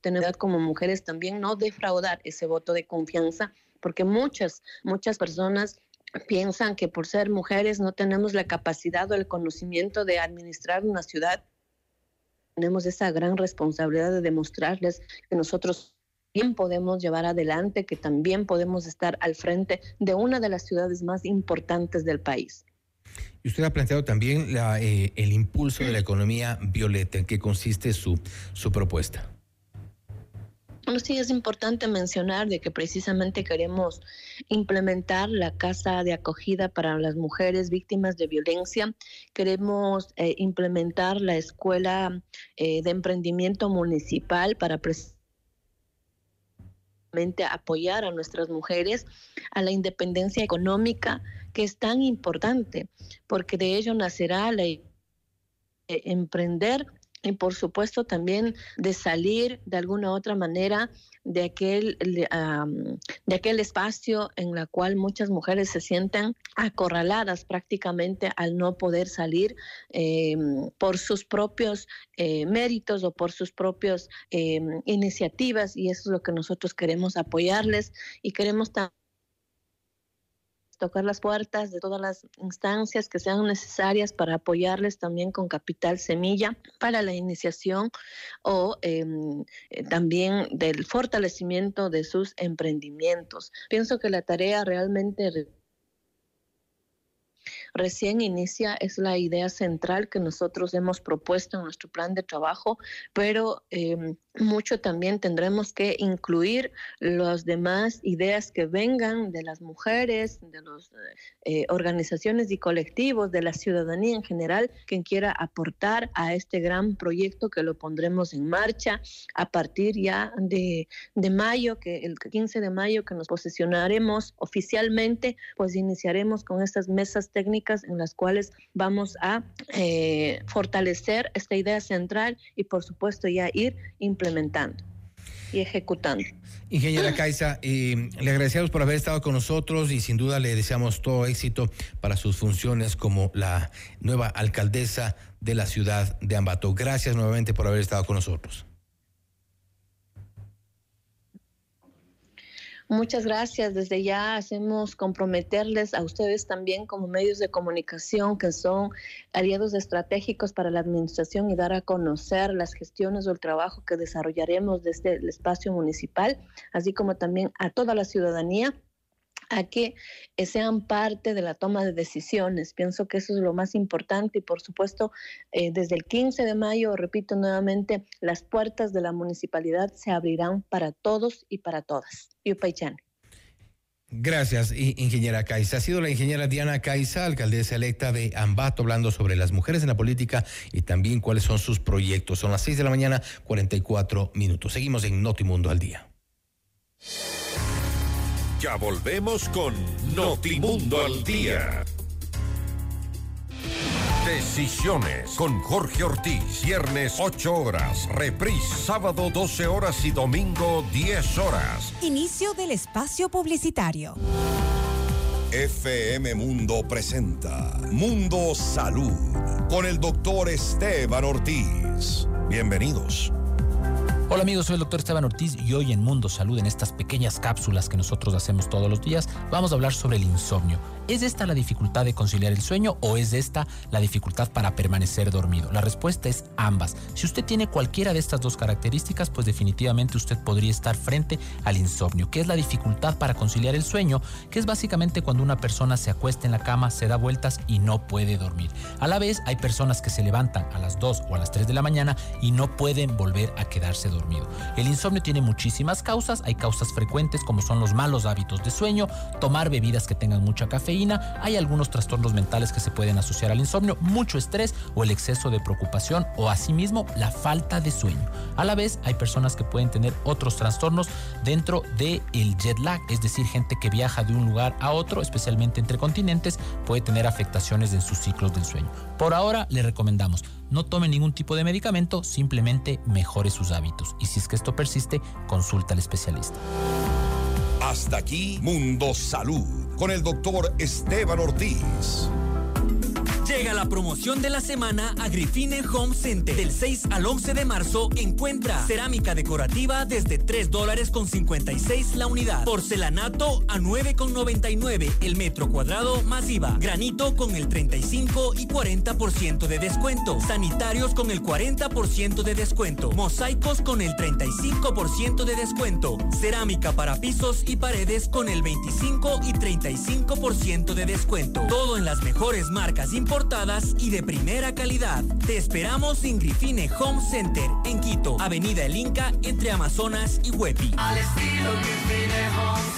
tener como mujeres también no defraudar ese voto de confianza porque muchas muchas personas piensan que por ser mujeres no tenemos la capacidad o el conocimiento de administrar una ciudad. Tenemos esa gran responsabilidad de demostrarles que nosotros bien podemos llevar adelante, que también podemos estar al frente de una de las ciudades más importantes del país. Y usted ha planteado también eh, el impulso de la economía violeta. ¿En qué consiste su, su propuesta? Bueno, sí es importante mencionar de que precisamente queremos implementar la casa de acogida para las mujeres víctimas de violencia. Queremos eh, implementar la escuela eh, de emprendimiento municipal para apoyar a nuestras mujeres a la independencia económica que es tan importante porque de ello nacerá la eh, emprender y por supuesto también de salir de alguna otra manera de aquel, de aquel espacio en la cual muchas mujeres se sienten acorraladas prácticamente al no poder salir eh, por sus propios eh, méritos o por sus propias eh, iniciativas y eso es lo que nosotros queremos apoyarles y queremos también tocar las puertas de todas las instancias que sean necesarias para apoyarles también con capital semilla para la iniciación o em, eh, también del fortalecimiento de sus emprendimientos. Pienso que la tarea realmente recién inicia, es la idea central que nosotros hemos propuesto en nuestro plan de trabajo, pero em, mucho también tendremos que incluir las demás ideas que vengan de las mujeres, de las eh, organizaciones y colectivos, de la ciudadanía en general, quien quiera aportar a este gran proyecto que lo pondremos en marcha a partir ya de, de mayo, que el 15 de mayo que nos posicionaremos oficialmente, pues iniciaremos con estas mesas técnicas en las cuales vamos a eh, fortalecer esta idea central y por supuesto ya ir implementando y ejecutando. Ingeniera Caiza, eh, le agradecemos por haber estado con nosotros y sin duda le deseamos todo éxito para sus funciones como la nueva alcaldesa de la ciudad de Ambato. Gracias nuevamente por haber estado con nosotros. Muchas gracias. Desde ya hacemos comprometerles a ustedes también como medios de comunicación que son aliados estratégicos para la administración y dar a conocer las gestiones o el trabajo que desarrollaremos desde el espacio municipal, así como también a toda la ciudadanía a que sean parte de la toma de decisiones. Pienso que eso es lo más importante y por supuesto eh, desde el 15 de mayo, repito nuevamente, las puertas de la municipalidad se abrirán para todos y para todas. Yupaychan. Gracias, ingeniera Caiza. Ha sido la ingeniera Diana Caiza, alcaldesa electa de Ambato, hablando sobre las mujeres en la política y también cuáles son sus proyectos. Son las 6 de la mañana, 44 minutos. Seguimos en Notimundo al día. Ya volvemos con Notimundo al día. Decisiones con Jorge Ortiz. Viernes 8 horas. Reprise sábado 12 horas y domingo 10 horas. Inicio del espacio publicitario. FM Mundo presenta Mundo Salud con el doctor Esteban Ortiz. Bienvenidos. Hola amigos, soy el doctor Esteban Ortiz y hoy en Mundo Salud, en estas pequeñas cápsulas que nosotros hacemos todos los días, vamos a hablar sobre el insomnio. ¿Es esta la dificultad de conciliar el sueño o es esta la dificultad para permanecer dormido? La respuesta es ambas. Si usted tiene cualquiera de estas dos características, pues definitivamente usted podría estar frente al insomnio, que es la dificultad para conciliar el sueño, que es básicamente cuando una persona se acuesta en la cama, se da vueltas y no puede dormir. A la vez, hay personas que se levantan a las 2 o a las 3 de la mañana y no pueden volver a quedarse El insomnio tiene muchísimas causas, hay causas frecuentes como son los malos hábitos de sueño, tomar bebidas que tengan mucha cafeína, hay algunos trastornos mentales que se pueden asociar al insomnio, mucho estrés o el exceso de preocupación o asimismo la falta de sueño. A la vez hay personas que pueden tener otros trastornos dentro del el jet lag, es decir, gente que viaja de un lugar a otro, especialmente entre continentes, puede tener afectaciones en sus ciclos del sueño. Por ahora le recomendamos no tome ningún tipo de medicamento, simplemente mejore sus hábitos. Y si es que esto persiste, consulta al especialista. Hasta aquí Mundo Salud con el doctor Esteban Ortiz. Llega la promoción de la semana a Grifine Home Center. Del 6 al 11 de marzo encuentra cerámica decorativa desde 3 dólares con 56 la unidad. Porcelanato a 9 con 99 el metro cuadrado más IVA. Granito con el 35 y 40% de descuento. Sanitarios con el 40% de descuento. Mosaicos con el 35% de descuento. Cerámica para pisos y paredes con el 25 y 35% de descuento. Todo en las mejores marcas importantes y de primera calidad. Te esperamos en Grifine Home Center, en Quito, Avenida El Inca, entre Amazonas y Huepi. Al estilo Grifine Home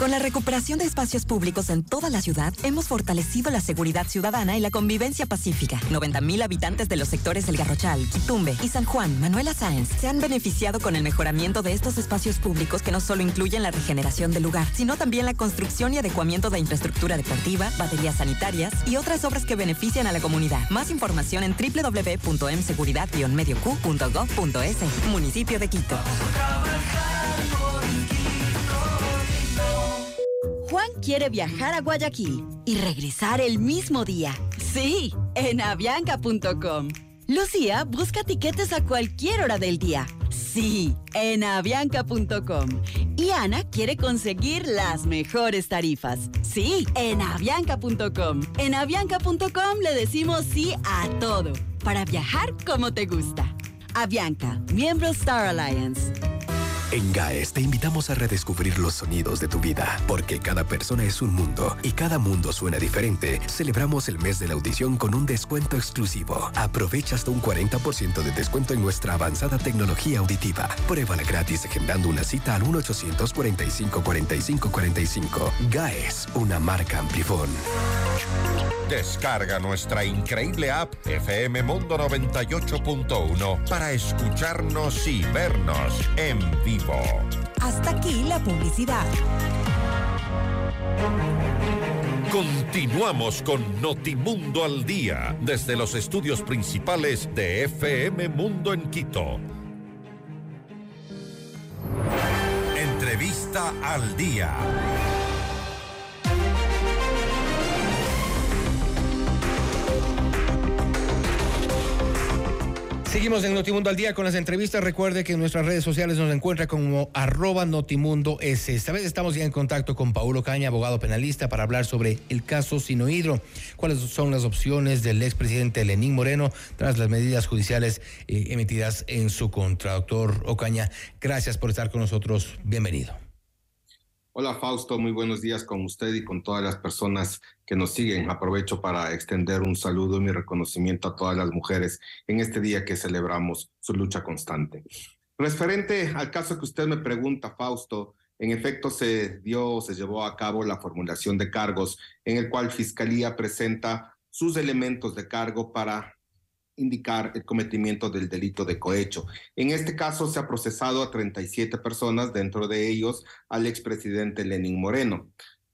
Con la recuperación de espacios públicos en toda la ciudad, hemos fortalecido la seguridad ciudadana y la convivencia pacífica. 90.000 habitantes de los sectores El Garrochal, Quitumbe y San Juan, Manuela Sáenz, se han beneficiado con el mejoramiento de estos espacios públicos que no solo incluyen la regeneración del lugar, sino también la construcción y adecuamiento de infraestructura deportiva, baterías sanitarias y otras obras que benefician a la comunidad. Más información en www.mseguridad-medioq.gov.es, Municipio de Quito. Juan quiere viajar a Guayaquil y regresar el mismo día. Sí, en avianca.com. Lucía busca tiquetes a cualquier hora del día. Sí, en avianca.com. Y Ana quiere conseguir las mejores tarifas. Sí, en avianca.com. En avianca.com le decimos sí a todo para viajar como te gusta. Avianca, miembro Star Alliance. En GAES te invitamos a redescubrir los sonidos de tu vida, porque cada persona es un mundo y cada mundo suena diferente. Celebramos el mes de la audición con un descuento exclusivo. Aprovecha hasta un 40% de descuento en nuestra avanzada tecnología auditiva. Pruébala gratis agendando una cita al 1-800-45-45-45. GAES, una marca Amplifón. Descarga nuestra increíble app FM Mundo 98.1 para escucharnos y vernos en vivo. Hasta aquí la publicidad. Continuamos con Notimundo al Día desde los estudios principales de FM Mundo en Quito. Entrevista al Día. Seguimos en Notimundo al día con las entrevistas. Recuerde que en nuestras redes sociales nos encuentra como arroba Notimundo S. Esta vez estamos ya en contacto con Paulo Caña, abogado penalista, para hablar sobre el caso Sinohidro. ¿Cuáles son las opciones del expresidente Lenín Moreno tras las medidas judiciales eh, emitidas en su contra? Doctor Ocaña, gracias por estar con nosotros. Bienvenido. Hola Fausto, muy buenos días con usted y con todas las personas que nos siguen. Aprovecho para extender un saludo y mi reconocimiento a todas las mujeres en este día que celebramos su lucha constante. Referente al caso que usted me pregunta, Fausto, en efecto se dio, se llevó a cabo la formulación de cargos en el cual Fiscalía presenta sus elementos de cargo para indicar el cometimiento del delito de cohecho. En este caso se ha procesado a 37 personas, dentro de ellos al expresidente Lenín Moreno.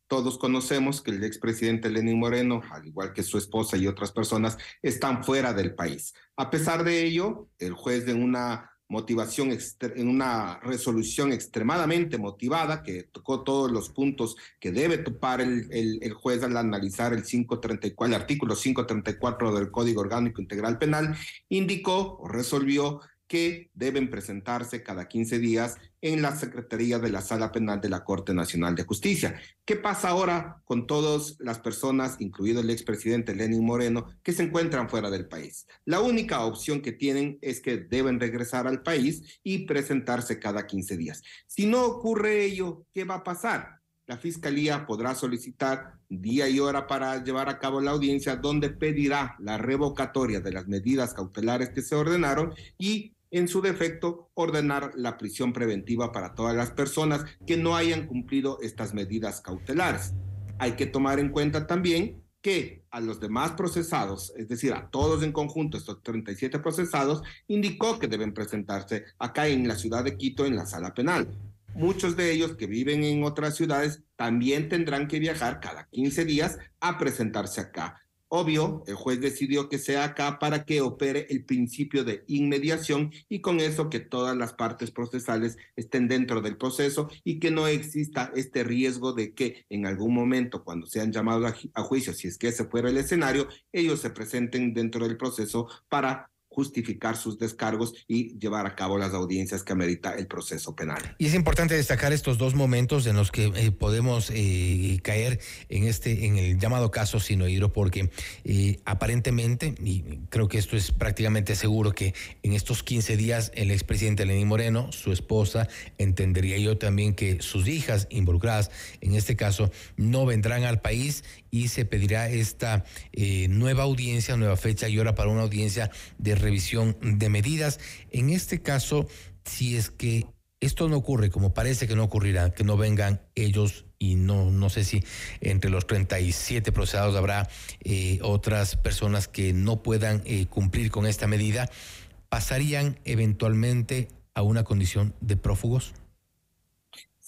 Todos conocemos que el expresidente Lenín Moreno, al igual que su esposa y otras personas, están fuera del país. A pesar de ello, el juez de una motivación, en una resolución extremadamente motivada que tocó todos los puntos que debe topar el, el, juez al analizar el, 534, el artículo 534 del Código Orgánico Integral Penal, indicó o resolvió que deben presentarse cada 15 días en la Secretaría de la Sala Penal de la Corte Nacional de Justicia. ¿Qué pasa ahora con todas las personas, incluido el expresidente Lenin Moreno, que se encuentran fuera del país? La única opción que tienen es que deben regresar al país y presentarse cada 15 días. Si no ocurre ello, ¿qué va a pasar? La Fiscalía podrá solicitar día y hora para llevar a cabo la audiencia donde pedirá la revocatoria de las medidas cautelares que se ordenaron y en su defecto, ordenar la prisión preventiva para todas las personas que no hayan cumplido estas medidas cautelares. Hay que tomar en cuenta también que a los demás procesados, es decir, a todos en conjunto, estos 37 procesados, indicó que deben presentarse acá en la ciudad de Quito en la sala penal. Muchos de ellos que viven en otras ciudades también tendrán que viajar cada 15 días a presentarse acá. Obvio, el juez decidió que sea acá para que opere el principio de inmediación y con eso que todas las partes procesales estén dentro del proceso y que no exista este riesgo de que en algún momento cuando sean llamados a, juicio, si es que ese fuera el escenario, ellos se presenten dentro del proceso para justificar sus descargos y llevar a cabo las audiencias que amerita el proceso penal. Y es importante destacar estos dos momentos en los que eh, podemos eh, caer en este, en el llamado caso Sinohidro, porque eh, aparentemente, y creo que esto es prácticamente seguro, que en estos 15 días el expresidente Lenín Moreno, su esposa, entendería yo también que sus hijas involucradas en este caso no vendrán al país y se pedirá esta nueva audiencia, nueva fecha y hora para una audiencia de revisión de medidas. En este caso, si es que esto no ocurre, como parece que no ocurrirá, que no vengan ellos y no, no sé si entre los 37 procesados habrá eh, otras personas que no puedan eh, cumplir con esta medida, pasarían eventualmente a una condición de prófugos.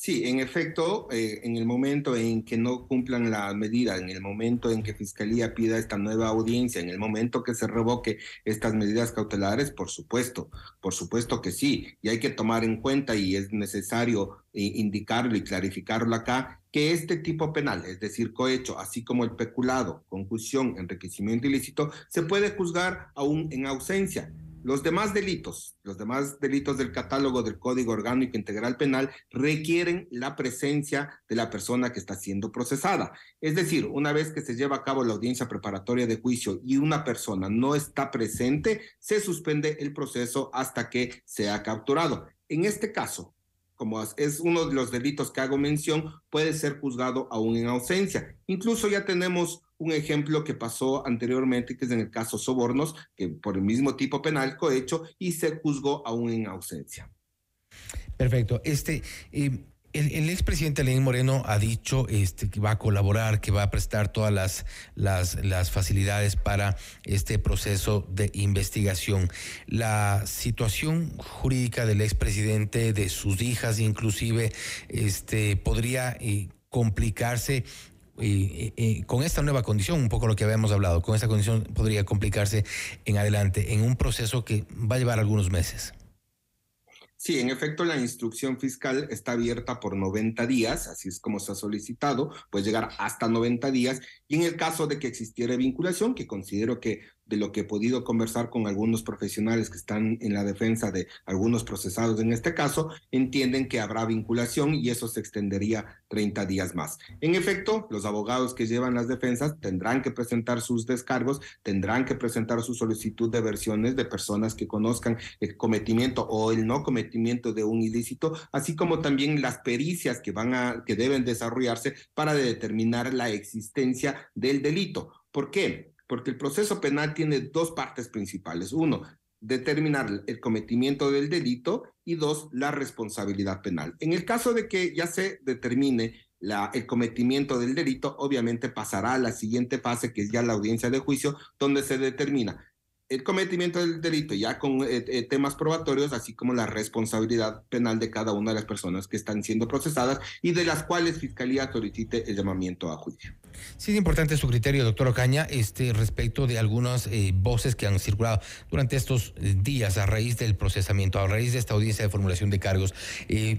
Sí, en efecto, eh, en el momento en que no cumplan la medida, en el momento en que Fiscalía pida esta nueva audiencia, en el momento que se revoque estas medidas cautelares, por supuesto, por supuesto que sí. Y hay que tomar en cuenta, y es necesario eh, indicarlo y clarificarlo acá, que este tipo penal, es decir, cohecho, así como el peculado, concusión, enriquecimiento ilícito, se puede juzgar aún en ausencia. Los demás delitos, los demás delitos del catálogo del Código Orgánico Integral Penal requieren la presencia de la persona que está siendo procesada. Es decir, una vez que se lleva a cabo la audiencia preparatoria de juicio y una persona no está presente, se suspende el proceso hasta que sea capturado. En este caso, como es uno de los delitos que hago mención, puede ser juzgado aún en ausencia. Incluso ya tenemos un ejemplo que pasó anteriormente, que es en el caso Sobornos, que por el mismo tipo penal cohecho y se juzgó aún en ausencia. Perfecto. Este, eh, el, expresidente Lenín Moreno ha dicho este, que va a colaborar, que va a prestar todas las, las, facilidades para este proceso de investigación. La situación jurídica del expresidente, de sus hijas inclusive, este, podría eh, complicarse con esta nueva condición, un poco lo que habíamos hablado, con esta condición podría complicarse en adelante, en un proceso que va a llevar algunos meses. Sí, en efecto, la instrucción fiscal está abierta por 90 días, así es como se ha solicitado, puede llegar hasta 90 días, y en el caso de que existiera vinculación, que considero que de lo que he podido conversar con algunos profesionales que están en la defensa de algunos procesados en este caso, entienden que habrá vinculación y eso se extendería 30 días más. En efecto, los abogados que llevan las defensas tendrán que presentar sus descargos, tendrán que presentar su solicitud de versiones de personas que conozcan el cometimiento o el no cometimiento de un ilícito, así como también las pericias que van a que deben desarrollarse para determinar la existencia del delito. ¿Por qué? Porque el proceso penal tiene dos partes principales. Uno, determinar el cometimiento del delito y dos, la responsabilidad penal. En el caso de que ya se determine la, el cometimiento del delito, obviamente pasará a la siguiente fase, que es ya la audiencia de juicio, donde se determina el cometimiento del delito ya con eh, eh, temas probatorios, así como la responsabilidad penal de cada una de las personas que están siendo procesadas y de las cuales Fiscalía solicite el llamamiento a juicio. Sí, es importante su criterio, doctor Ocaña, este, respecto de algunas eh, voces que han circulado durante estos días a raíz del procesamiento, a raíz de esta audiencia de formulación de cargos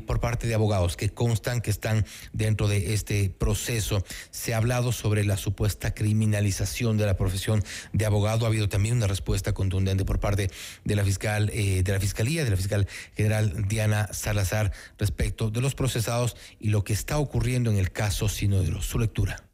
por parte de abogados que constan que están dentro de este proceso. Se ha hablado sobre la supuesta criminalización de la profesión de abogado. Ha habido también una respuesta contundente por parte de la fiscal, eh, de la fiscalía, de la fiscal general Diana Salazar respecto de los procesados y lo que está ocurriendo en el caso Sinodro. Su lectura.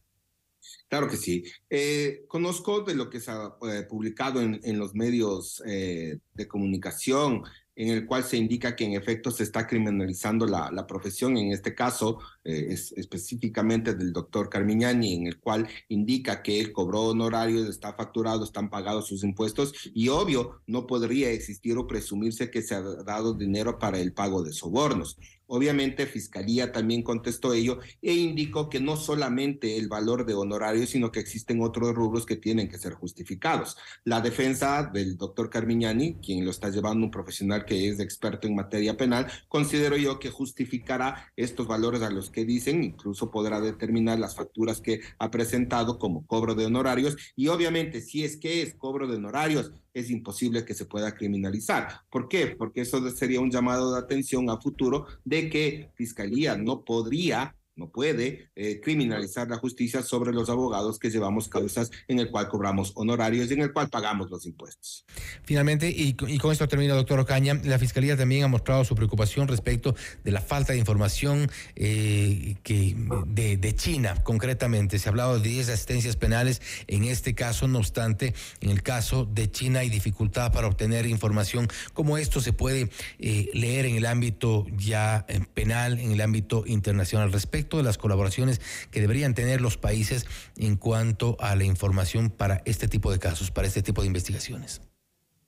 Claro que sí. Eh, conozco de lo que se ha eh, publicado en, en, los medios de comunicación, en el cual se indica que en efecto se está criminalizando la, la profesión, en este caso eh, es, específicamente del doctor Carmiñani, en el cual indica que él cobró honorarios, está facturado, están pagados sus impuestos y obvio no podría existir o presumirse que se ha dado dinero para el pago de sobornos. Obviamente, Fiscalía también contestó ello e indicó que no solamente el valor de honorarios, sino que existen otros rubros que tienen que ser justificados. La defensa del doctor Carmiñani, quien lo está llevando un profesional que es experto en materia penal, considero yo que justificará estos valores a los que dicen, incluso podrá determinar las facturas que ha presentado como cobro de honorarios y obviamente si es que es cobro de honorarios, es imposible que se pueda criminalizar. ¿Por qué? Porque eso sería un llamado de atención a futuro de que Fiscalía no podría no puede eh, criminalizar la justicia sobre los abogados que llevamos causas en el cual cobramos honorarios y en el cual pagamos los impuestos. Finalmente, y, con esto termina, doctor Ocaña, la Fiscalía también ha mostrado su preocupación respecto de la falta de información eh, que de, China, concretamente. Se ha hablado de 10 asistencias penales en este caso, no obstante, en el caso de China hay dificultad para obtener información. ¿Cómo esto se puede eh, leer en el ámbito ya penal, en el ámbito internacional respecto? De las colaboraciones que deberían tener los países en cuanto a la información para este tipo de casos, para este tipo de investigaciones.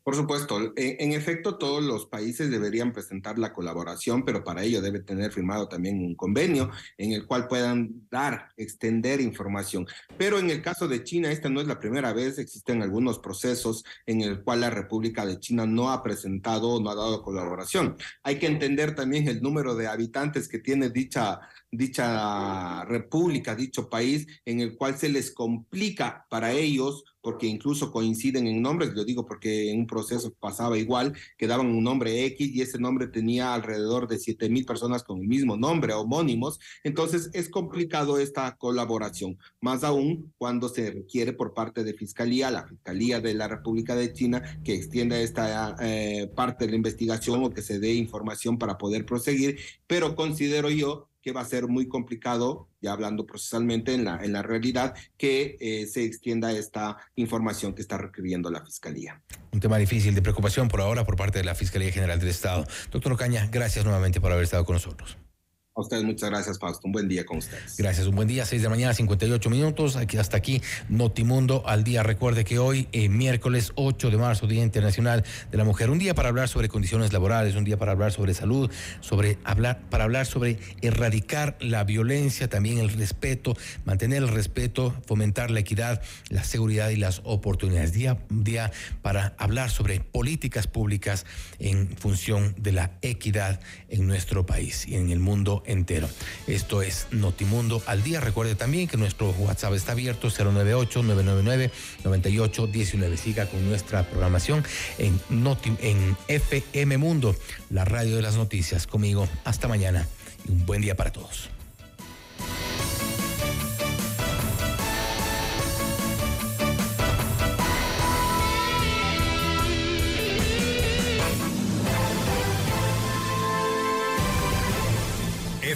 Por supuesto, en, efecto todos los países deberían presentar la colaboración, pero para ello debe tener firmado también un convenio en el cual puedan dar, extender información. Pero en el caso de China, esta no es la primera vez, existen algunos procesos en el cual la República de China no ha presentado o no ha dado colaboración. Hay que entender también el número de habitantes que tiene dicha dicha república, dicho país, en el cual se les complica para ellos porque incluso coinciden en nombres, lo digo porque en un proceso pasaba igual, que daban un nombre X y ese nombre tenía alrededor de siete mil personas con el mismo nombre, homónimos, entonces es complicado esta colaboración, más aún cuando se requiere por parte de Fiscalía, la Fiscalía de la República de China, que extienda esta eh, parte de la investigación o que se dé información para poder proseguir, pero considero yo que va a ser muy complicado, ya hablando procesalmente en la, en la realidad, que eh, se extienda esta información que está requiriendo la Fiscalía. Un tema difícil de preocupación por ahora por parte de la Fiscalía General del Estado. Doctor Ocaña, gracias nuevamente por haber estado con nosotros. A ustedes muchas gracias, Fausto. Un buen día con ustedes. Gracias, un buen día. 6 de la mañana, 58 minutos. Aquí, hasta aquí, Notimundo al día. Recuerde que hoy, eh, miércoles 8 de marzo, Día Internacional de la Mujer. Un día para hablar sobre condiciones laborales, un día para hablar sobre salud, sobre hablar, para hablar sobre erradicar la violencia, también el respeto, mantener el respeto, fomentar la equidad, la seguridad y las oportunidades. Día, día para hablar sobre políticas públicas en función de la equidad en nuestro país y en el mundo entero. Esto es Notimundo al día. Recuerde también que nuestro WhatsApp está abierto 098-999-9819. Siga con nuestra programación en, en FM Mundo, la radio de las noticias. Conmigo, hasta mañana y un buen día para todos.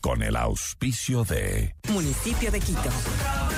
con el auspicio de Municipio de Quito.